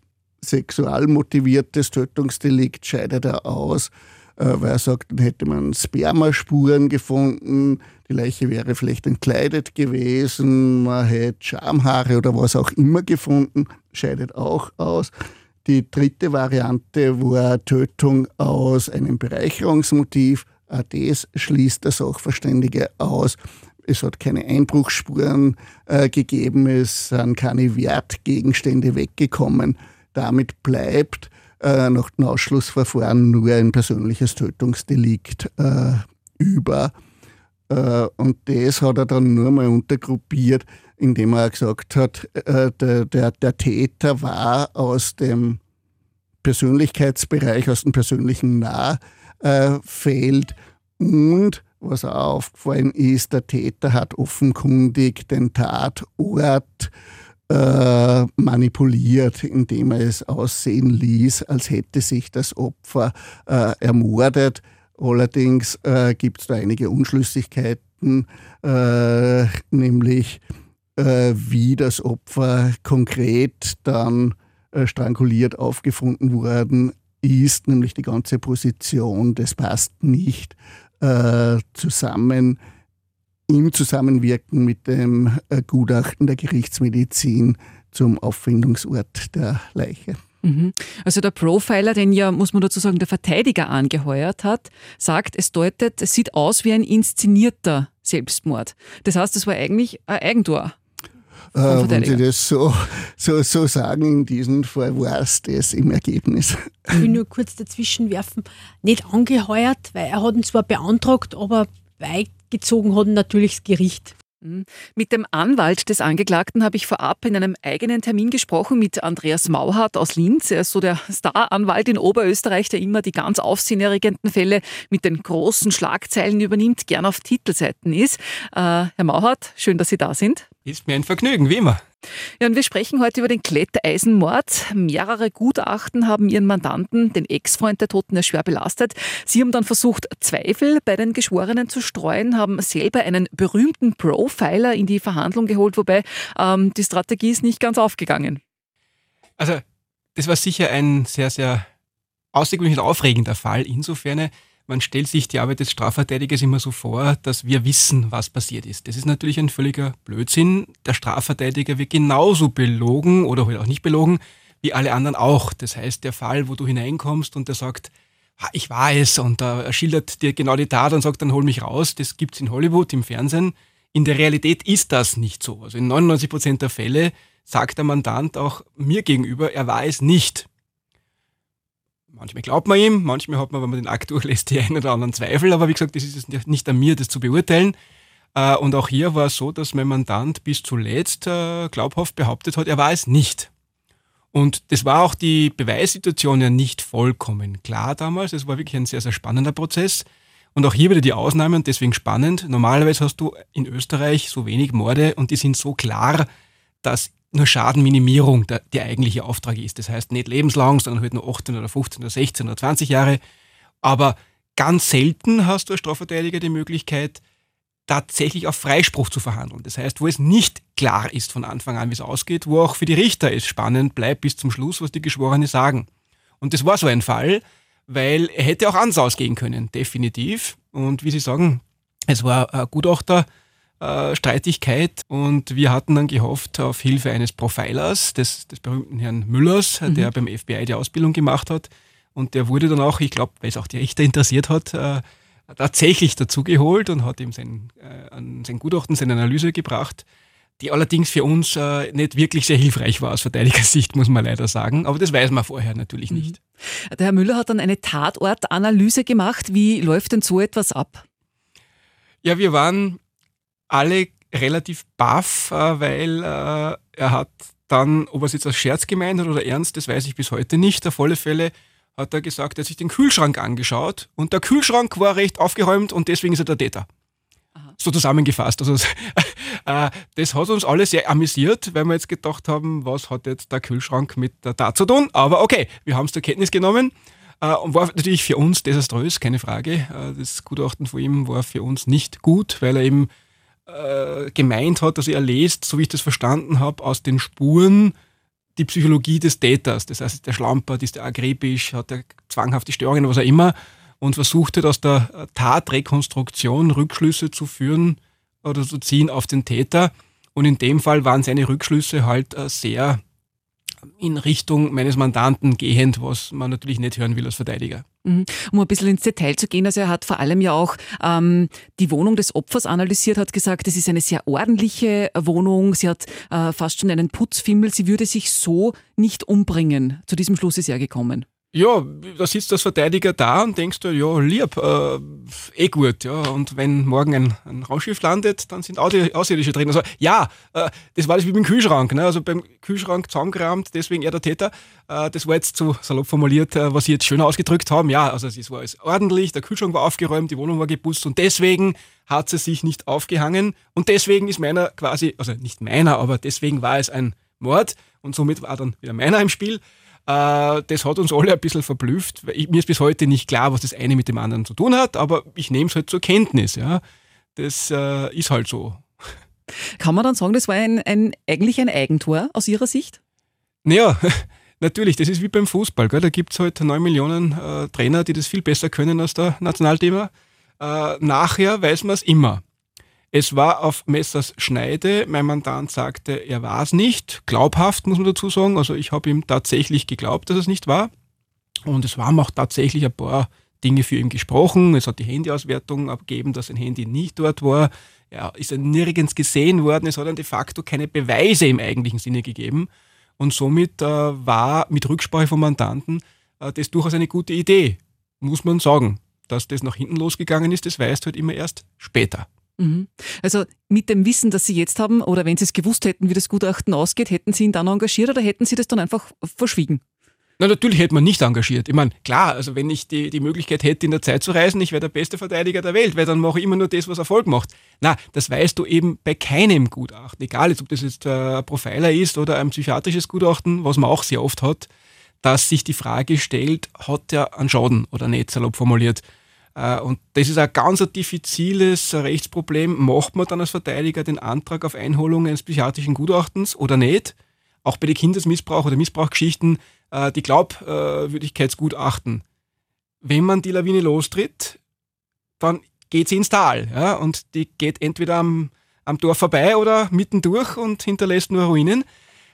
sexual motiviertes Tötungsdelikt scheidet er aus, weil er sagt, dann hätte man Spermaspuren gefunden, die Leiche wäre vielleicht entkleidet gewesen, man hätte Schamhaare oder was auch immer gefunden, scheidet auch aus. Die dritte Variante war Tötung aus einem Bereicherungsmotiv. Das schließt der Sachverständige aus. Es hat keine Einbruchsspuren äh, gegeben, es sind keine Wertgegenstände weggekommen. Damit bleibt äh, nach dem Ausschlussverfahren nur ein persönliches Tötungsdelikt äh, über. Äh, und das hat er dann nur mal untergruppiert, indem er gesagt hat, äh, der, der, der Täter war aus dem Persönlichkeitsbereich, aus dem persönlichen Nahfeld und was auch aufgefallen ist, der Täter hat offenkundig den Tatort äh, manipuliert, indem er es aussehen ließ, als hätte sich das Opfer äh, ermordet. Allerdings äh, gibt es da einige Unschlüssigkeiten, äh, nämlich äh, wie das Opfer konkret dann stranguliert aufgefunden worden ist, nämlich die ganze Position, das passt nicht zusammen im Zusammenwirken mit dem Gutachten der Gerichtsmedizin zum Auffindungsort der Leiche. Mhm. Also der Profiler, den ja, muss man dazu sagen, der Verteidiger angeheuert hat, sagt, es deutet, es sieht aus wie ein inszenierter Selbstmord. Das heißt, es war eigentlich ein Eigentor. Äh, wenn Sie das so, so, so sagen, in diesem Fall war es das im Ergebnis. Ich will nur kurz dazwischen werfen, nicht angeheuert, weil er hat ihn zwar beantragt, aber beigezogen hat natürlich das Gericht. Mhm. Mit dem Anwalt des Angeklagten habe ich vorab in einem eigenen Termin gesprochen mit Andreas Mauhardt aus Linz. Er ist so der Staranwalt in Oberösterreich, der immer die ganz aufsehenerregenden Fälle mit den großen Schlagzeilen übernimmt, gern auf Titelseiten ist. Äh, Herr Mauhardt, schön, dass Sie da sind. Ist mir ein Vergnügen, wie immer. Ja, und wir sprechen heute über den Kletteisenmord. Mehrere Gutachten haben ihren Mandanten, den Ex-Freund der Toten, ja schwer belastet. Sie haben dann versucht, Zweifel bei den Geschworenen zu streuen, haben selber einen berühmten Profiler in die Verhandlung geholt, wobei ähm, die Strategie ist nicht ganz aufgegangen. Also, das war sicher ein sehr, sehr außergewöhnlich aufregender Fall. Insofern, man stellt sich die Arbeit des Strafverteidigers immer so vor, dass wir wissen, was passiert ist. Das ist natürlich ein völliger Blödsinn. Der Strafverteidiger wird genauso belogen oder halt auch nicht belogen, wie alle anderen auch. Das heißt, der Fall, wo du hineinkommst und der sagt, ich war es und er schildert dir genau die Tat und sagt, dann hol mich raus, das gibt's in Hollywood, im Fernsehen. In der Realität ist das nicht so. Also in 99 Prozent der Fälle sagt der Mandant auch mir gegenüber, er war es nicht. Manchmal glaubt man ihm, manchmal hat man, wenn man den Akt durchlässt, die einen oder anderen Zweifel, aber wie gesagt, das ist nicht an mir, das zu beurteilen. Äh, und auch hier war es so, dass mein Mandant bis zuletzt äh, glaubhaft behauptet hat, er war es nicht. Und das war auch die Beweissituation ja nicht vollkommen klar damals. Es war wirklich ein sehr, sehr spannender Prozess. Und auch hier wieder die Ausnahme und deswegen spannend. Normalerweise hast du in Österreich so wenig Morde und die sind so klar, dass nur Schadenminimierung der, der eigentliche Auftrag ist. Das heißt nicht lebenslang, sondern halt nur 18 oder 15 oder 16 oder 20 Jahre. Aber ganz selten hast du als Strafverteidiger die Möglichkeit, tatsächlich auf Freispruch zu verhandeln. Das heißt, wo es nicht klar ist von Anfang an, wie es ausgeht, wo auch für die Richter es spannend bleibt bis zum Schluss, was die Geschworenen sagen. Und das war so ein Fall, weil er hätte auch anders ausgehen können, definitiv. Und wie Sie sagen, es war ein Gutachter, äh, Streitigkeit und wir hatten dann gehofft auf Hilfe eines Profilers, des, des berühmten Herrn Müllers, mhm. der beim FBI die Ausbildung gemacht hat. Und der wurde dann auch, ich glaube, weil es auch die Richter interessiert hat, äh, tatsächlich dazugeholt und hat ihm sein, äh, sein Gutachten, seine Analyse gebracht, die allerdings für uns äh, nicht wirklich sehr hilfreich war aus Verteidigersicht, muss man leider sagen. Aber das weiß man vorher natürlich mhm. nicht. Der Herr Müller hat dann eine Tatortanalyse gemacht. Wie läuft denn so etwas ab? Ja, wir waren alle relativ baff, äh, weil äh, er hat dann, ob er es jetzt als Scherz gemeint hat oder ernst, das weiß ich bis heute nicht. Auf alle Fälle hat er gesagt, er hat sich den Kühlschrank angeschaut und der Kühlschrank war recht aufgeräumt und deswegen ist er der Täter. Aha. So zusammengefasst. Also äh, das hat uns alle sehr amüsiert, weil wir jetzt gedacht haben, was hat jetzt der Kühlschrank mit der Tat zu tun. Aber okay, wir haben es zur Kenntnis genommen. und war natürlich für uns desaströs, keine Frage. das Gutachten von ihm war für uns nicht gut, weil er eben äh, gemeint hat, dass er lest, so wie ich das verstanden habe, aus den Spuren die Psychologie des Täters. Das heißt, der schlampert, ist der akribisch, hat er zwanghafte Störungen, was auch immer. und versucht aus der Tatrekonstruktion Rückschlüsse zu führen oder zu ziehen auf den Täter. Und in dem Fall waren seine Rückschlüsse halt äh, sehr in Richtung meines Mandanten gehend, was man natürlich nicht hören will als Verteidiger. Mhm. Um ein bisschen ins Detail zu gehen, also er hat vor allem ja auch ähm, die Wohnung des Opfers analysiert, hat gesagt, es ist eine sehr ordentliche Wohnung, sie hat äh, fast schon einen Putzfimmel, sie würde sich so nicht umbringen. Zu diesem Schluss ist er gekommen. Ja, da sitzt das Verteidiger da und denkst du, ja, lieb, äh, eh gut, ja. Und wenn morgen ein, ein Raumschiff landet, dann sind Außerirdische drin. Also ja, äh, das war das wie beim Kühlschrank. Ne? Also beim Kühlschrank zusammengerammt, deswegen er der Täter. Äh, das war jetzt so salopp formuliert, äh, was Sie jetzt schön ausgedrückt haben. Ja, also es war alles ordentlich, der Kühlschrank war aufgeräumt, die Wohnung war geputzt und deswegen hat sie sich nicht aufgehangen. Und deswegen ist meiner quasi, also nicht meiner, aber deswegen war es ein Mord und somit war dann wieder meiner im Spiel. Äh, das hat uns alle ein bisschen verblüfft. mir ist bis heute nicht klar, was das eine mit dem anderen zu tun hat, aber ich nehme es halt zur Kenntnis. Ja. Das äh, ist halt so. Kann man dann sagen, das war ein, ein, eigentlich ein Eigentor aus Ihrer Sicht? Naja, natürlich, das ist wie beim Fußball. Gell? Da gibt es halt neun Millionen äh, Trainer, die das viel besser können als der Nationalthema. Äh, nachher weiß man es immer. Es war auf Messers Schneide. Mein Mandant sagte, er war es nicht. Glaubhaft, muss man dazu sagen. Also ich habe ihm tatsächlich geglaubt, dass es nicht war. Und es haben auch tatsächlich ein paar Dinge für ihn gesprochen. Es hat die Handyauswertung abgegeben, dass sein Handy nicht dort war. Er ist nirgends gesehen worden. Es hat dann de facto keine Beweise im eigentlichen Sinne gegeben. Und somit äh, war mit Rücksprache vom Mandanten äh, das durchaus eine gute Idee, muss man sagen. Dass das nach hinten losgegangen ist, das weißt halt immer erst später. Mhm. Also mit dem Wissen, das Sie jetzt haben, oder wenn Sie es gewusst hätten, wie das Gutachten ausgeht, hätten Sie ihn dann engagiert oder hätten Sie das dann einfach verschwiegen? Na, natürlich hätte man nicht engagiert. Ich meine, klar, also wenn ich die, die Möglichkeit hätte, in der Zeit zu reisen, ich wäre der beste Verteidiger der Welt, weil dann mache ich immer nur das, was Erfolg macht. Na, das weißt du eben bei keinem Gutachten. Egal, ob das jetzt ein Profiler ist oder ein psychiatrisches Gutachten, was man auch sehr oft hat, dass sich die Frage stellt, hat er einen Schaden oder nicht, salopp formuliert. Äh, und das ist ein ganz diffiziles Rechtsproblem. Macht man dann als Verteidiger den Antrag auf Einholung eines psychiatrischen Gutachtens oder nicht? Auch bei den Kindesmissbrauch- oder Missbrauchgeschichten, äh, die Glaubwürdigkeitsgutachten. Wenn man die Lawine lostritt, dann geht sie ins Tal. Ja? Und die geht entweder am, am Dorf vorbei oder mittendurch und hinterlässt nur Ruinen.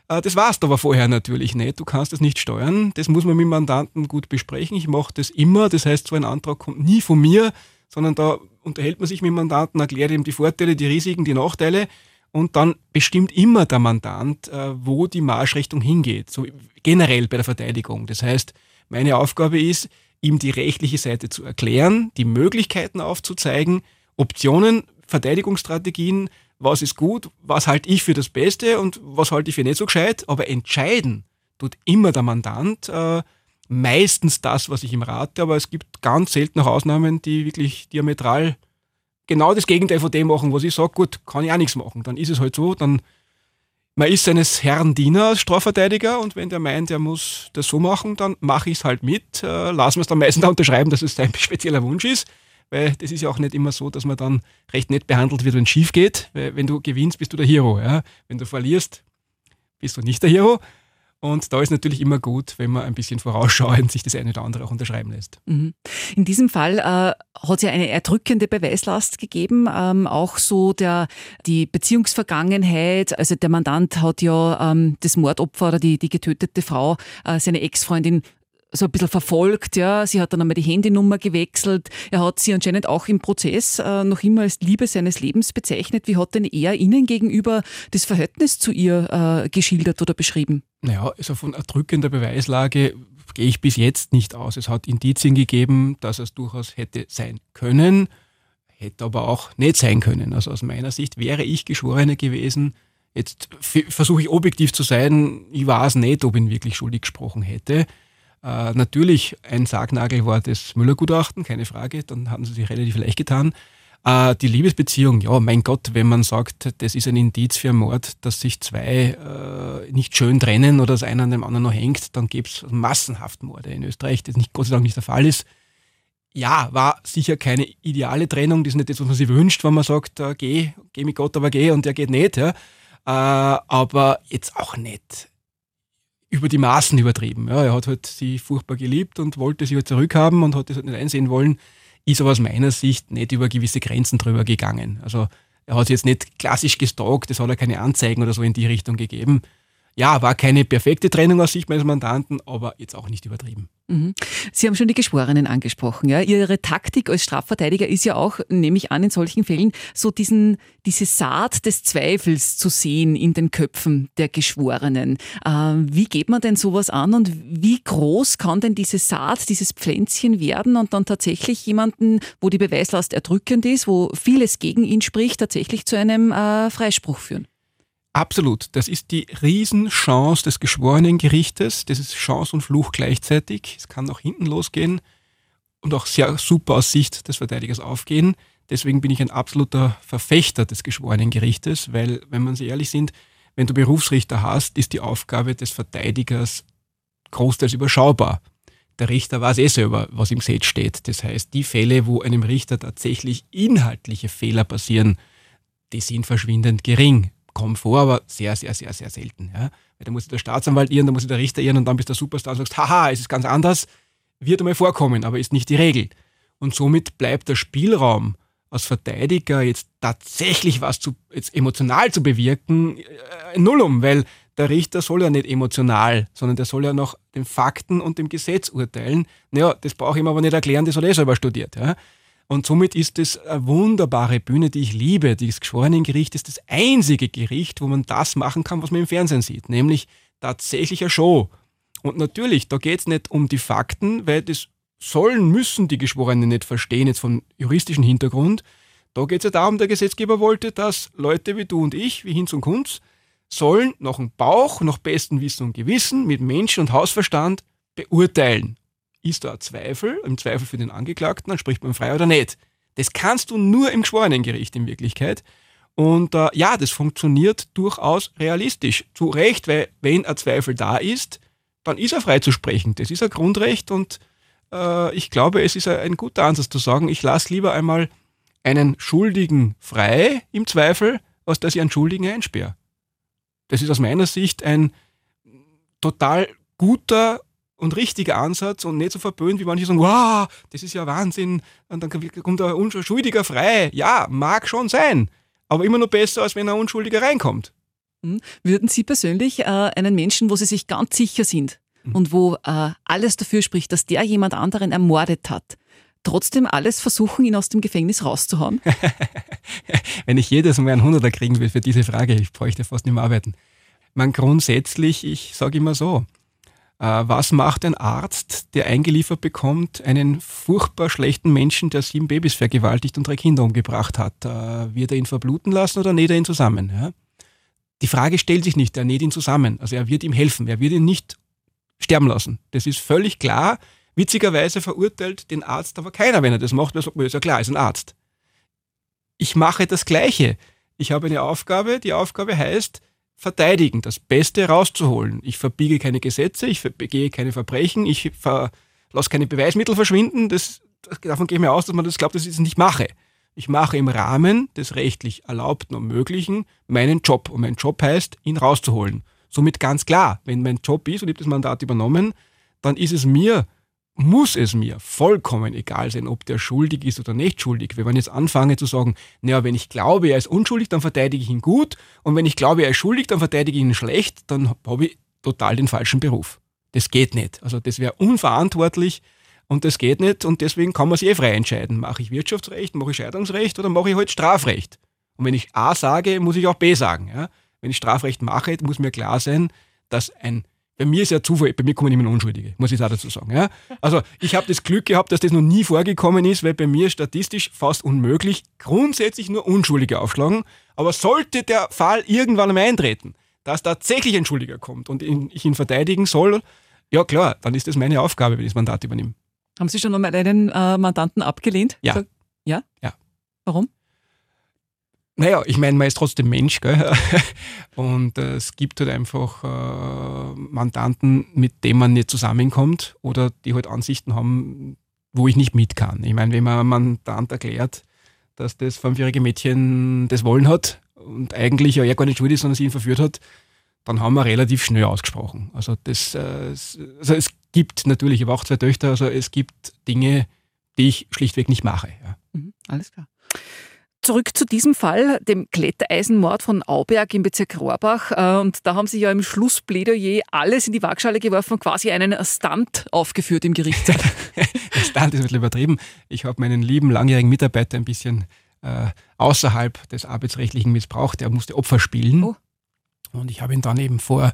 Äh, das warst aber vorher natürlich nicht. Du kannst das nicht steuern. Das muss man mit Mandanten gut besprechen. Ich mache das immer. Das heißt, so ein Antrag kommt nie von mir, sondern da unterhält man sich mit Mandanten, erklärt ihm die Vorteile, die Risiken, die Nachteile. Und dann bestimmt immer der Mandant, äh, wo die Marschrichtung hingeht. So generell bei der Verteidigung. Das heißt, meine Aufgabe ist, ihm die rechtliche Seite zu erklären, die Möglichkeiten aufzuzeigen, Optionen, Verteidigungsstrategien was ist gut, was halte ich für das Beste und was halte ich für nicht so gescheit. Aber entscheiden tut immer der Mandant. Äh, meistens das, was ich ihm rate, aber es gibt ganz selten noch Ausnahmen, die wirklich diametral genau das Gegenteil von dem machen, was ich sage, gut, kann ich auch nichts machen. Dann ist es halt so, dann man ist seines Herrn Diener als Strafverteidiger und wenn der meint, er muss das so machen, dann mache ich es halt mit. Äh, lassen wir es dann meistens da unterschreiben, dass es sein spezieller Wunsch ist weil das ist ja auch nicht immer so, dass man dann recht nett behandelt wird, wenn es schief geht. Weil wenn du gewinnst, bist du der Hero. Ja? Wenn du verlierst, bist du nicht der Hero. Und da ist natürlich immer gut, wenn man ein bisschen vorausschauend sich das eine oder andere auch unterschreiben lässt. Mhm. In diesem Fall äh, hat es ja eine erdrückende Beweislast gegeben, ähm, auch so der, die Beziehungsvergangenheit. Also der Mandant hat ja ähm, das Mordopfer oder die, die getötete Frau, äh, seine Ex-Freundin so ein bisschen verfolgt. Ja. Sie hat dann einmal die Handynummer gewechselt. Er hat sie anscheinend auch im Prozess äh, noch immer als Liebe seines Lebens bezeichnet. Wie hat denn er Ihnen gegenüber das Verhältnis zu ihr äh, geschildert oder beschrieben? Naja, also von erdrückender Beweislage gehe ich bis jetzt nicht aus. Es hat Indizien gegeben, dass es durchaus hätte sein können, hätte aber auch nicht sein können. Also aus meiner Sicht wäre ich Geschworene gewesen. Jetzt versuche ich objektiv zu sein. Ich weiß nicht, ob ihn wirklich schuldig gesprochen hätte. Äh, natürlich, ein Sargnagel war das Müller-Gutachten, keine Frage, dann hatten sie sich relativ leicht getan. Äh, die Liebesbeziehung, ja, mein Gott, wenn man sagt, das ist ein Indiz für Mord, dass sich zwei äh, nicht schön trennen oder das eine an dem anderen noch hängt, dann gibt es massenhaft Morde in Österreich, das nicht, Gott sei Dank nicht der Fall ist. Ja, war sicher keine ideale Trennung, das ist nicht das, was man sich wünscht, wenn man sagt, äh, geh, geh mit Gott, aber geh und der geht nicht. Ja. Äh, aber jetzt auch nicht über die Maßen übertrieben. Ja, er hat halt sie furchtbar geliebt und wollte sie halt zurückhaben und hat das halt nicht einsehen wollen, ist aber aus meiner Sicht nicht über gewisse Grenzen drüber gegangen. Also er hat jetzt nicht klassisch gestalkt, es hat er keine Anzeigen oder so in die Richtung gegeben ja, war keine perfekte Trennung aus Sicht meines Mandanten, aber jetzt auch nicht übertrieben. Mhm. Sie haben schon die Geschworenen angesprochen. Ja? Ihre Taktik als Strafverteidiger ist ja auch, nehme ich an, in solchen Fällen so diesen, diese Saat des Zweifels zu sehen in den Köpfen der Geschworenen. Ähm, wie geht man denn sowas an und wie groß kann denn diese Saat, dieses Pflänzchen werden und dann tatsächlich jemanden, wo die Beweislast erdrückend ist, wo vieles gegen ihn spricht, tatsächlich zu einem äh, Freispruch führen? Absolut. Das ist die Riesenchance des geschworenen Gerichtes. Das ist Chance und Fluch gleichzeitig. Es kann auch hinten losgehen und auch sehr super aus Sicht des Verteidigers aufgehen. Deswegen bin ich ein absoluter Verfechter des geschworenen Gerichtes, weil, wenn man sich ehrlich sind, wenn du Berufsrichter hast, ist die Aufgabe des Verteidigers großteils überschaubar. Der Richter weiß eh selber, was im Gesetz steht. Das heißt, die Fälle, wo einem Richter tatsächlich inhaltliche Fehler passieren, die sind verschwindend gering kommen vor, aber sehr, sehr, sehr, sehr selten. Ja? Da muss der Staatsanwalt irren, da muss der Richter irren und dann bist du der Superstar und sagst, haha, es ist ganz anders. Wird einmal vorkommen, aber ist nicht die Regel. Und somit bleibt der Spielraum als Verteidiger jetzt tatsächlich was zu, jetzt emotional zu bewirken, äh, nullum, weil der Richter soll ja nicht emotional, sondern der soll ja nach den Fakten und dem Gesetz urteilen. Naja, das brauche ich ihm aber nicht erklären, das hat er selber studiert. Ja? Und somit ist es eine wunderbare Bühne, die ich liebe. Das Geschworenengericht ist das einzige Gericht, wo man das machen kann, was man im Fernsehen sieht, nämlich tatsächlich eine Show. Und natürlich, da geht es nicht um die Fakten, weil das sollen, müssen die Geschworenen nicht verstehen, jetzt vom juristischen Hintergrund. Da geht es ja darum, der Gesetzgeber wollte, dass Leute wie du und ich, wie Hinz und Kunz, sollen nach dem Bauch, nach bestem Wissen und Gewissen, mit Mensch- und Hausverstand beurteilen ist da ein Zweifel, im Zweifel für den Angeklagten, dann spricht man frei oder nicht. Das kannst du nur im Geschworenengericht in Wirklichkeit. Und äh, ja, das funktioniert durchaus realistisch. Zu Recht, weil wenn ein Zweifel da ist, dann ist er frei zu sprechen. Das ist ein Grundrecht und äh, ich glaube, es ist ein guter Ansatz zu sagen, ich lasse lieber einmal einen Schuldigen frei im Zweifel, als dass ich einen Schuldigen einsperre. Das ist aus meiner Sicht ein total guter und richtiger Ansatz und nicht so verböhnt, wie manche sagen, wow, das ist ja Wahnsinn, und dann kommt ein Unschuldiger frei. Ja, mag schon sein, aber immer noch besser, als wenn ein Unschuldiger reinkommt. Hm? Würden Sie persönlich äh, einen Menschen, wo Sie sich ganz sicher sind mhm. und wo äh, alles dafür spricht, dass der jemand anderen ermordet hat, trotzdem alles versuchen, ihn aus dem Gefängnis rauszuhauen? wenn ich jedes Mal einen Hunderter kriegen will für diese Frage, ich bräuchte fast nicht mehr arbeiten. Man grundsätzlich, ich sage immer so, was macht ein Arzt, der eingeliefert bekommt, einen furchtbar schlechten Menschen, der sieben Babys vergewaltigt und drei Kinder umgebracht hat? Äh, wird er ihn verbluten lassen oder näht er ihn zusammen? Die Frage stellt sich nicht, er näht ihn zusammen. Also er wird ihm helfen, er wird ihn nicht sterben lassen. Das ist völlig klar. Witzigerweise verurteilt den Arzt aber keiner, wenn er das macht, weil er sagt, ist ja klar, ist ein Arzt. Ich mache das Gleiche. Ich habe eine Aufgabe, die Aufgabe heißt, verteidigen, das Beste rauszuholen. Ich verbiege keine Gesetze, ich begehe keine Verbrechen, ich lasse keine Beweismittel verschwinden. Das, davon gehe ich mir aus, dass man das glaubt, dass ich das nicht mache. Ich mache im Rahmen des rechtlich Erlaubten und Möglichen meinen Job. Und mein Job heißt, ihn rauszuholen. Somit ganz klar, wenn mein Job ist und ich habe das Mandat übernommen, dann ist es mir muss es mir vollkommen egal sein, ob der schuldig ist oder nicht schuldig. Wenn man jetzt anfange zu sagen, naja, wenn ich glaube, er ist unschuldig, dann verteidige ich ihn gut und wenn ich glaube, er ist schuldig, dann verteidige ich ihn schlecht, dann habe ich total den falschen Beruf. Das geht nicht. Also das wäre unverantwortlich und das geht nicht und deswegen kann man sich eh frei entscheiden. Mache ich Wirtschaftsrecht, mache ich Scheidungsrecht oder mache ich halt Strafrecht? Und wenn ich A sage, muss ich auch B sagen. Ja? Wenn ich Strafrecht mache, muss mir klar sein, dass ein bei mir ist ja Zufall, bei mir kommen immer Unschuldige, muss ich auch dazu sagen. Ja? Also ich habe das Glück gehabt, dass das noch nie vorgekommen ist, weil bei mir statistisch fast unmöglich grundsätzlich nur Unschuldige aufschlagen. Aber sollte der Fall irgendwann einmal eintreten, dass tatsächlich ein Schuldiger kommt und ich ihn verteidigen soll, ja klar, dann ist das meine Aufgabe, wenn ich das Mandat übernehme. Haben Sie schon einmal einen äh, Mandanten abgelehnt? Ja. ja? Ja. Warum? Naja, ich meine, man ist trotzdem Mensch, gell? Und äh, es gibt halt einfach äh, Mandanten, mit denen man nicht zusammenkommt oder die halt Ansichten haben, wo ich nicht mit kann. Ich meine, wenn man einem Mandant erklärt, dass das fünfjährige Mädchen das Wollen hat und eigentlich ja er gar nicht schuld ist, sondern sie ihn verführt hat, dann haben wir relativ schnell ausgesprochen. Also, das, äh, also es gibt natürlich, ich habe auch zwei Töchter, also es gibt Dinge, die ich schlichtweg nicht mache. Ja. Mhm, alles klar. Zurück zu diesem Fall, dem Klettereisenmord von Auberg im Bezirk Rohrbach. Äh, und da haben Sie ja im Schlussplädoyer alles in die Waagschale geworfen, quasi einen Stunt aufgeführt im Gerichtssaal. Stunt ist ein bisschen übertrieben. Ich habe meinen lieben langjährigen Mitarbeiter ein bisschen äh, außerhalb des arbeitsrechtlichen missbraucht. Der musste Opfer spielen. Oh. Und ich habe ihn dann eben vor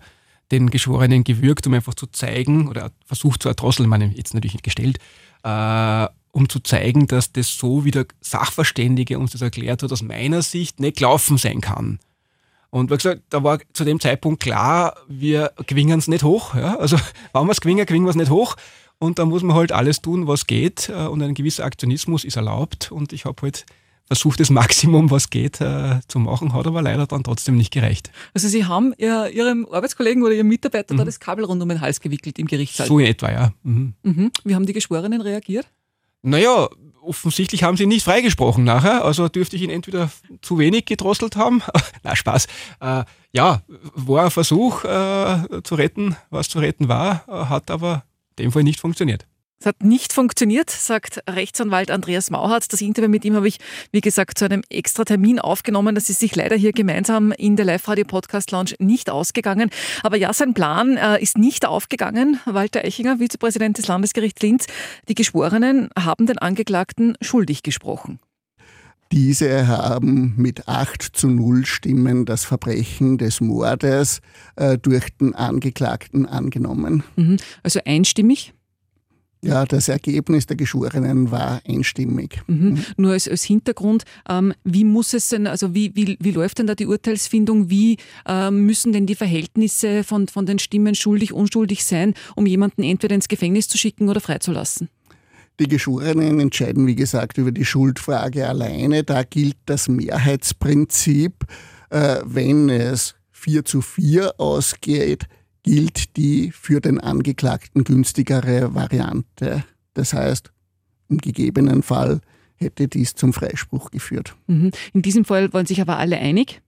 den Geschworenen gewürgt, um einfach zu zeigen, oder versucht zu erdrosseln, meine, jetzt natürlich nicht gestellt, äh, um zu zeigen, dass das so, wie der Sachverständige uns das erklärt hat, aus meiner Sicht nicht gelaufen sein kann. Und wie gesagt, da war zu dem Zeitpunkt klar, wir gewinnen es nicht hoch. Ja? Also, wenn wir es gewinnen, gewinnen wir es nicht hoch. Und da muss man halt alles tun, was geht. Äh, und ein gewisser Aktionismus ist erlaubt. Und ich habe halt versucht, das Maximum, was geht, äh, zu machen, hat aber leider dann trotzdem nicht gereicht. Also Sie haben ihr, Ihrem Arbeitskollegen oder Ihrem Mitarbeiter mhm. da das Kabel rund um den Hals gewickelt im Gerichtssaal? So in etwa, ja. Mhm. Mhm. Wie haben die Geschworenen reagiert? Naja, offensichtlich haben sie ihn nicht freigesprochen nachher. Also dürfte ich ihn entweder zu wenig gedrosselt haben. Na, Spaß. Äh, ja, war ein Versuch äh, zu retten, was zu retten war, äh, hat aber in dem Fall nicht funktioniert. Es hat nicht funktioniert, sagt Rechtsanwalt Andreas Mauhardt. Das Interview mit ihm habe ich, wie gesagt, zu einem extra Termin aufgenommen. Das ist sich leider hier gemeinsam in der Live-Radio-Podcast-Lounge nicht ausgegangen. Aber ja, sein Plan äh, ist nicht aufgegangen. Walter Eichinger, Vizepräsident des Landesgerichts Linz. Die Geschworenen haben den Angeklagten schuldig gesprochen. Diese haben mit 8 zu 0 Stimmen das Verbrechen des Mordes äh, durch den Angeklagten angenommen. Mhm. Also einstimmig? Ja, das Ergebnis der Geschworenen war einstimmig. Mhm. Mhm. Nur als, als Hintergrund, ähm, wie muss es denn, also wie, wie, wie läuft denn da die Urteilsfindung? Wie ähm, müssen denn die Verhältnisse von, von den Stimmen schuldig, unschuldig sein, um jemanden entweder ins Gefängnis zu schicken oder freizulassen? Die Geschworenen entscheiden, wie gesagt, über die Schuldfrage alleine. Da gilt das Mehrheitsprinzip. Äh, wenn es 4 zu 4 ausgeht, gilt die für den Angeklagten günstigere Variante. Das heißt, im gegebenen Fall hätte dies zum Freispruch geführt. Mhm. In diesem Fall waren sich aber alle einig?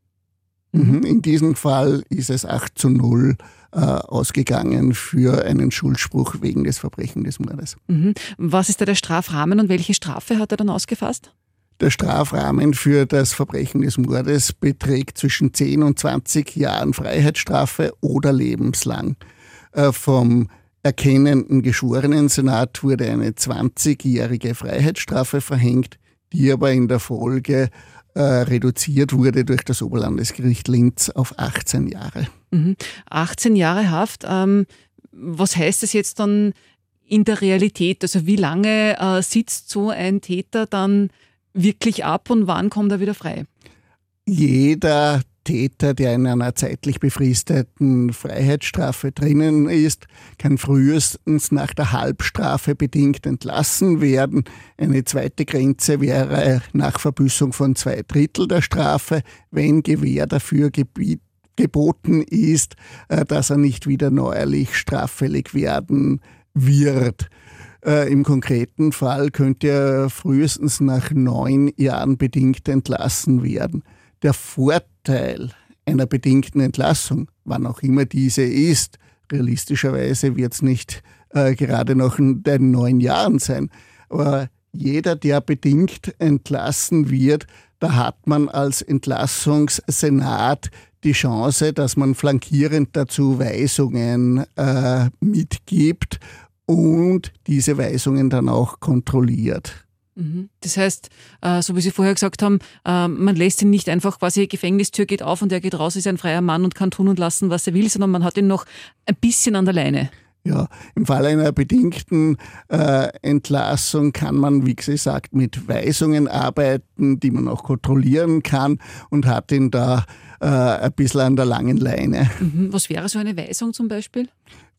Mhm. In diesem Fall ist es 8 zu 0 äh, ausgegangen für einen Schuldspruch wegen des Verbrechens des Mordes. Mhm. Was ist da der Strafrahmen und welche Strafe hat er dann ausgefasst? Der Strafrahmen für das Verbrechen des Mordes beträgt zwischen 10 und 20 Jahren Freiheitsstrafe oder lebenslang. Äh, vom erkennenden Geschworenensenat wurde eine 20-jährige Freiheitsstrafe verhängt, die aber in der Folge äh, reduziert wurde durch das Oberlandesgericht Linz auf 18 Jahre. Mhm. 18 Jahre Haft. Ähm, was heißt das jetzt dann in der Realität? Also wie lange äh, sitzt so ein Täter dann wirklich ab und wann kommt er wieder frei? Jeder Täter, der in einer zeitlich befristeten Freiheitsstrafe drinnen ist, kann frühestens nach der Halbstrafe bedingt entlassen werden. Eine zweite Grenze wäre nach Verbüßung von zwei Drittel der Strafe, wenn Gewähr dafür gebiet geboten ist, äh, dass er nicht wieder neuerlich straffällig werden wird. Äh, Im konkreten Fall könnte er frühestens nach neun Jahren bedingt entlassen werden. Der Vorteil einer bedingten Entlassung, wann auch immer diese ist, realistischerweise wird es nicht äh, gerade nach den neun Jahren sein, aber jeder, der bedingt entlassen wird, da hat man als Entlassungssenat die Chance, dass man flankierend dazu Weisungen äh, mitgibt und diese Weisungen dann auch kontrolliert. Mhm. Das heißt, äh, so wie Sie vorher gesagt haben, äh, man lässt ihn nicht einfach quasi, Gefängnistür geht auf und er geht raus, ist ein freier Mann und kann tun und lassen, was er will, sondern man hat ihn noch ein bisschen an der Leine. Ja, im Fall einer bedingten äh, Entlassung kann man, wie gesagt, mit Weisungen arbeiten, die man auch kontrollieren kann und hat ihn da äh, ein bisschen an der langen Leine. Mhm. Was wäre so eine Weisung zum Beispiel?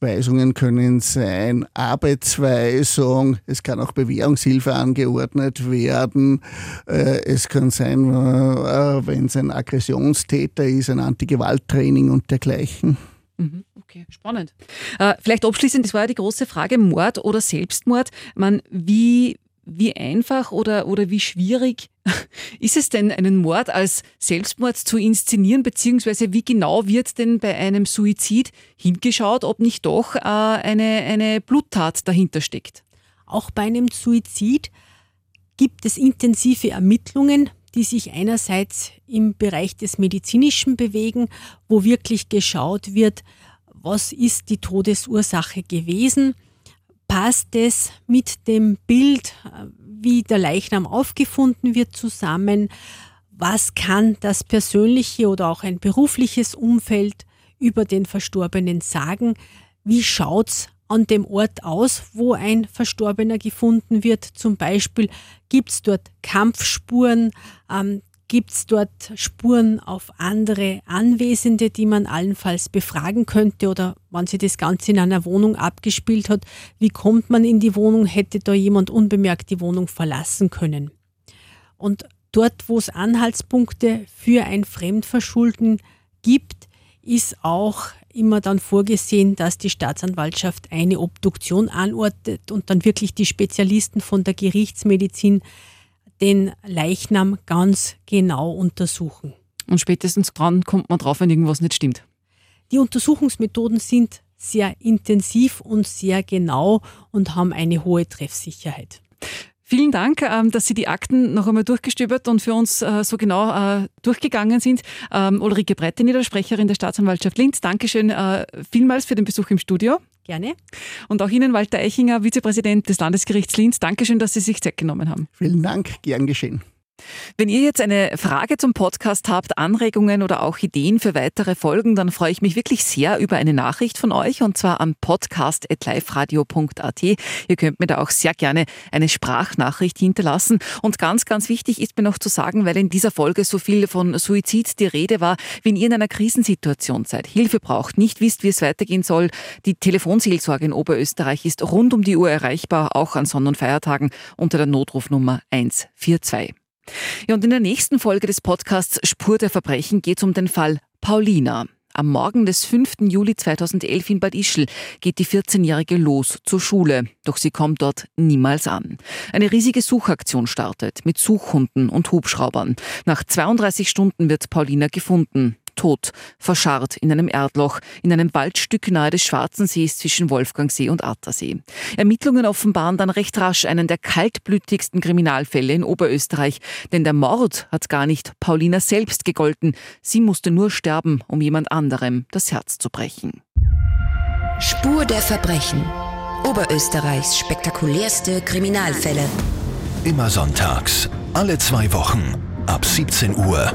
Weisungen können sein Arbeitsweisung, es kann auch Bewährungshilfe angeordnet werden, äh, es kann sein, äh, wenn es ein Aggressionstäter ist, ein Antigewalttraining und dergleichen. Mhm, okay, spannend. Äh, vielleicht abschließend, das war ja die große Frage, Mord oder Selbstmord. Man, wie wie einfach oder, oder wie schwierig ist es denn, einen Mord als Selbstmord zu inszenieren, beziehungsweise wie genau wird denn bei einem Suizid hingeschaut, ob nicht doch äh, eine, eine Bluttat dahinter steckt? Auch bei einem Suizid gibt es intensive Ermittlungen, die sich einerseits im Bereich des Medizinischen bewegen, wo wirklich geschaut wird, was ist die Todesursache gewesen, passt es mit dem Bild, wie der Leichnam aufgefunden wird, zusammen, was kann das persönliche oder auch ein berufliches Umfeld über den Verstorbenen sagen, wie schaut es an dem Ort aus, wo ein Verstorbener gefunden wird. Zum Beispiel gibt es dort Kampfspuren, ähm, gibt es dort Spuren auf andere Anwesende, die man allenfalls befragen könnte oder wenn sich das Ganze in einer Wohnung abgespielt hat, wie kommt man in die Wohnung, hätte da jemand unbemerkt die Wohnung verlassen können. Und dort, wo es Anhaltspunkte für ein Fremdverschulden gibt, ist auch immer dann vorgesehen, dass die Staatsanwaltschaft eine Obduktion anordnet und dann wirklich die Spezialisten von der Gerichtsmedizin den Leichnam ganz genau untersuchen. Und spätestens dann kommt man drauf, wenn irgendwas nicht stimmt. Die Untersuchungsmethoden sind sehr intensiv und sehr genau und haben eine hohe Treffsicherheit. Vielen Dank, ähm, dass Sie die Akten noch einmal durchgestöbert und für uns äh, so genau äh, durchgegangen sind. Ähm, Ulrike Brettenieder, Sprecherin der Staatsanwaltschaft Linz, Dankeschön äh, vielmals für den Besuch im Studio. Gerne. Und auch Ihnen, Walter Eichinger, Vizepräsident des Landesgerichts Linz, Dankeschön, dass Sie sich Zeit genommen haben. Vielen Dank, gern geschehen. Wenn ihr jetzt eine Frage zum Podcast habt, Anregungen oder auch Ideen für weitere Folgen, dann freue ich mich wirklich sehr über eine Nachricht von euch und zwar an podcast.liferadio.at. Ihr könnt mir da auch sehr gerne eine Sprachnachricht hinterlassen. Und ganz, ganz wichtig ist mir noch zu sagen, weil in dieser Folge so viel von Suizid die Rede war, wenn ihr in einer Krisensituation seid, Hilfe braucht, nicht wisst, wie es weitergehen soll, die Telefonseelsorge in Oberösterreich ist rund um die Uhr erreichbar, auch an Sonn- und Feiertagen unter der Notrufnummer 142. Ja, und in der nächsten Folge des Podcasts Spur der Verbrechen geht es um den Fall Paulina. Am Morgen des 5. Juli 2011 in Bad Ischl geht die 14-Jährige los zur Schule, doch sie kommt dort niemals an. Eine riesige Suchaktion startet mit Suchhunden und Hubschraubern. Nach 32 Stunden wird Paulina gefunden tot, verscharrt in einem Erdloch, in einem Waldstück nahe des Schwarzen Sees zwischen Wolfgangsee und Attersee. Ermittlungen offenbaren dann recht rasch einen der kaltblütigsten Kriminalfälle in Oberösterreich, denn der Mord hat gar nicht Paulina selbst gegolten, sie musste nur sterben, um jemand anderem das Herz zu brechen. Spur der Verbrechen. Oberösterreichs spektakulärste Kriminalfälle. Immer sonntags, alle zwei Wochen, ab 17 Uhr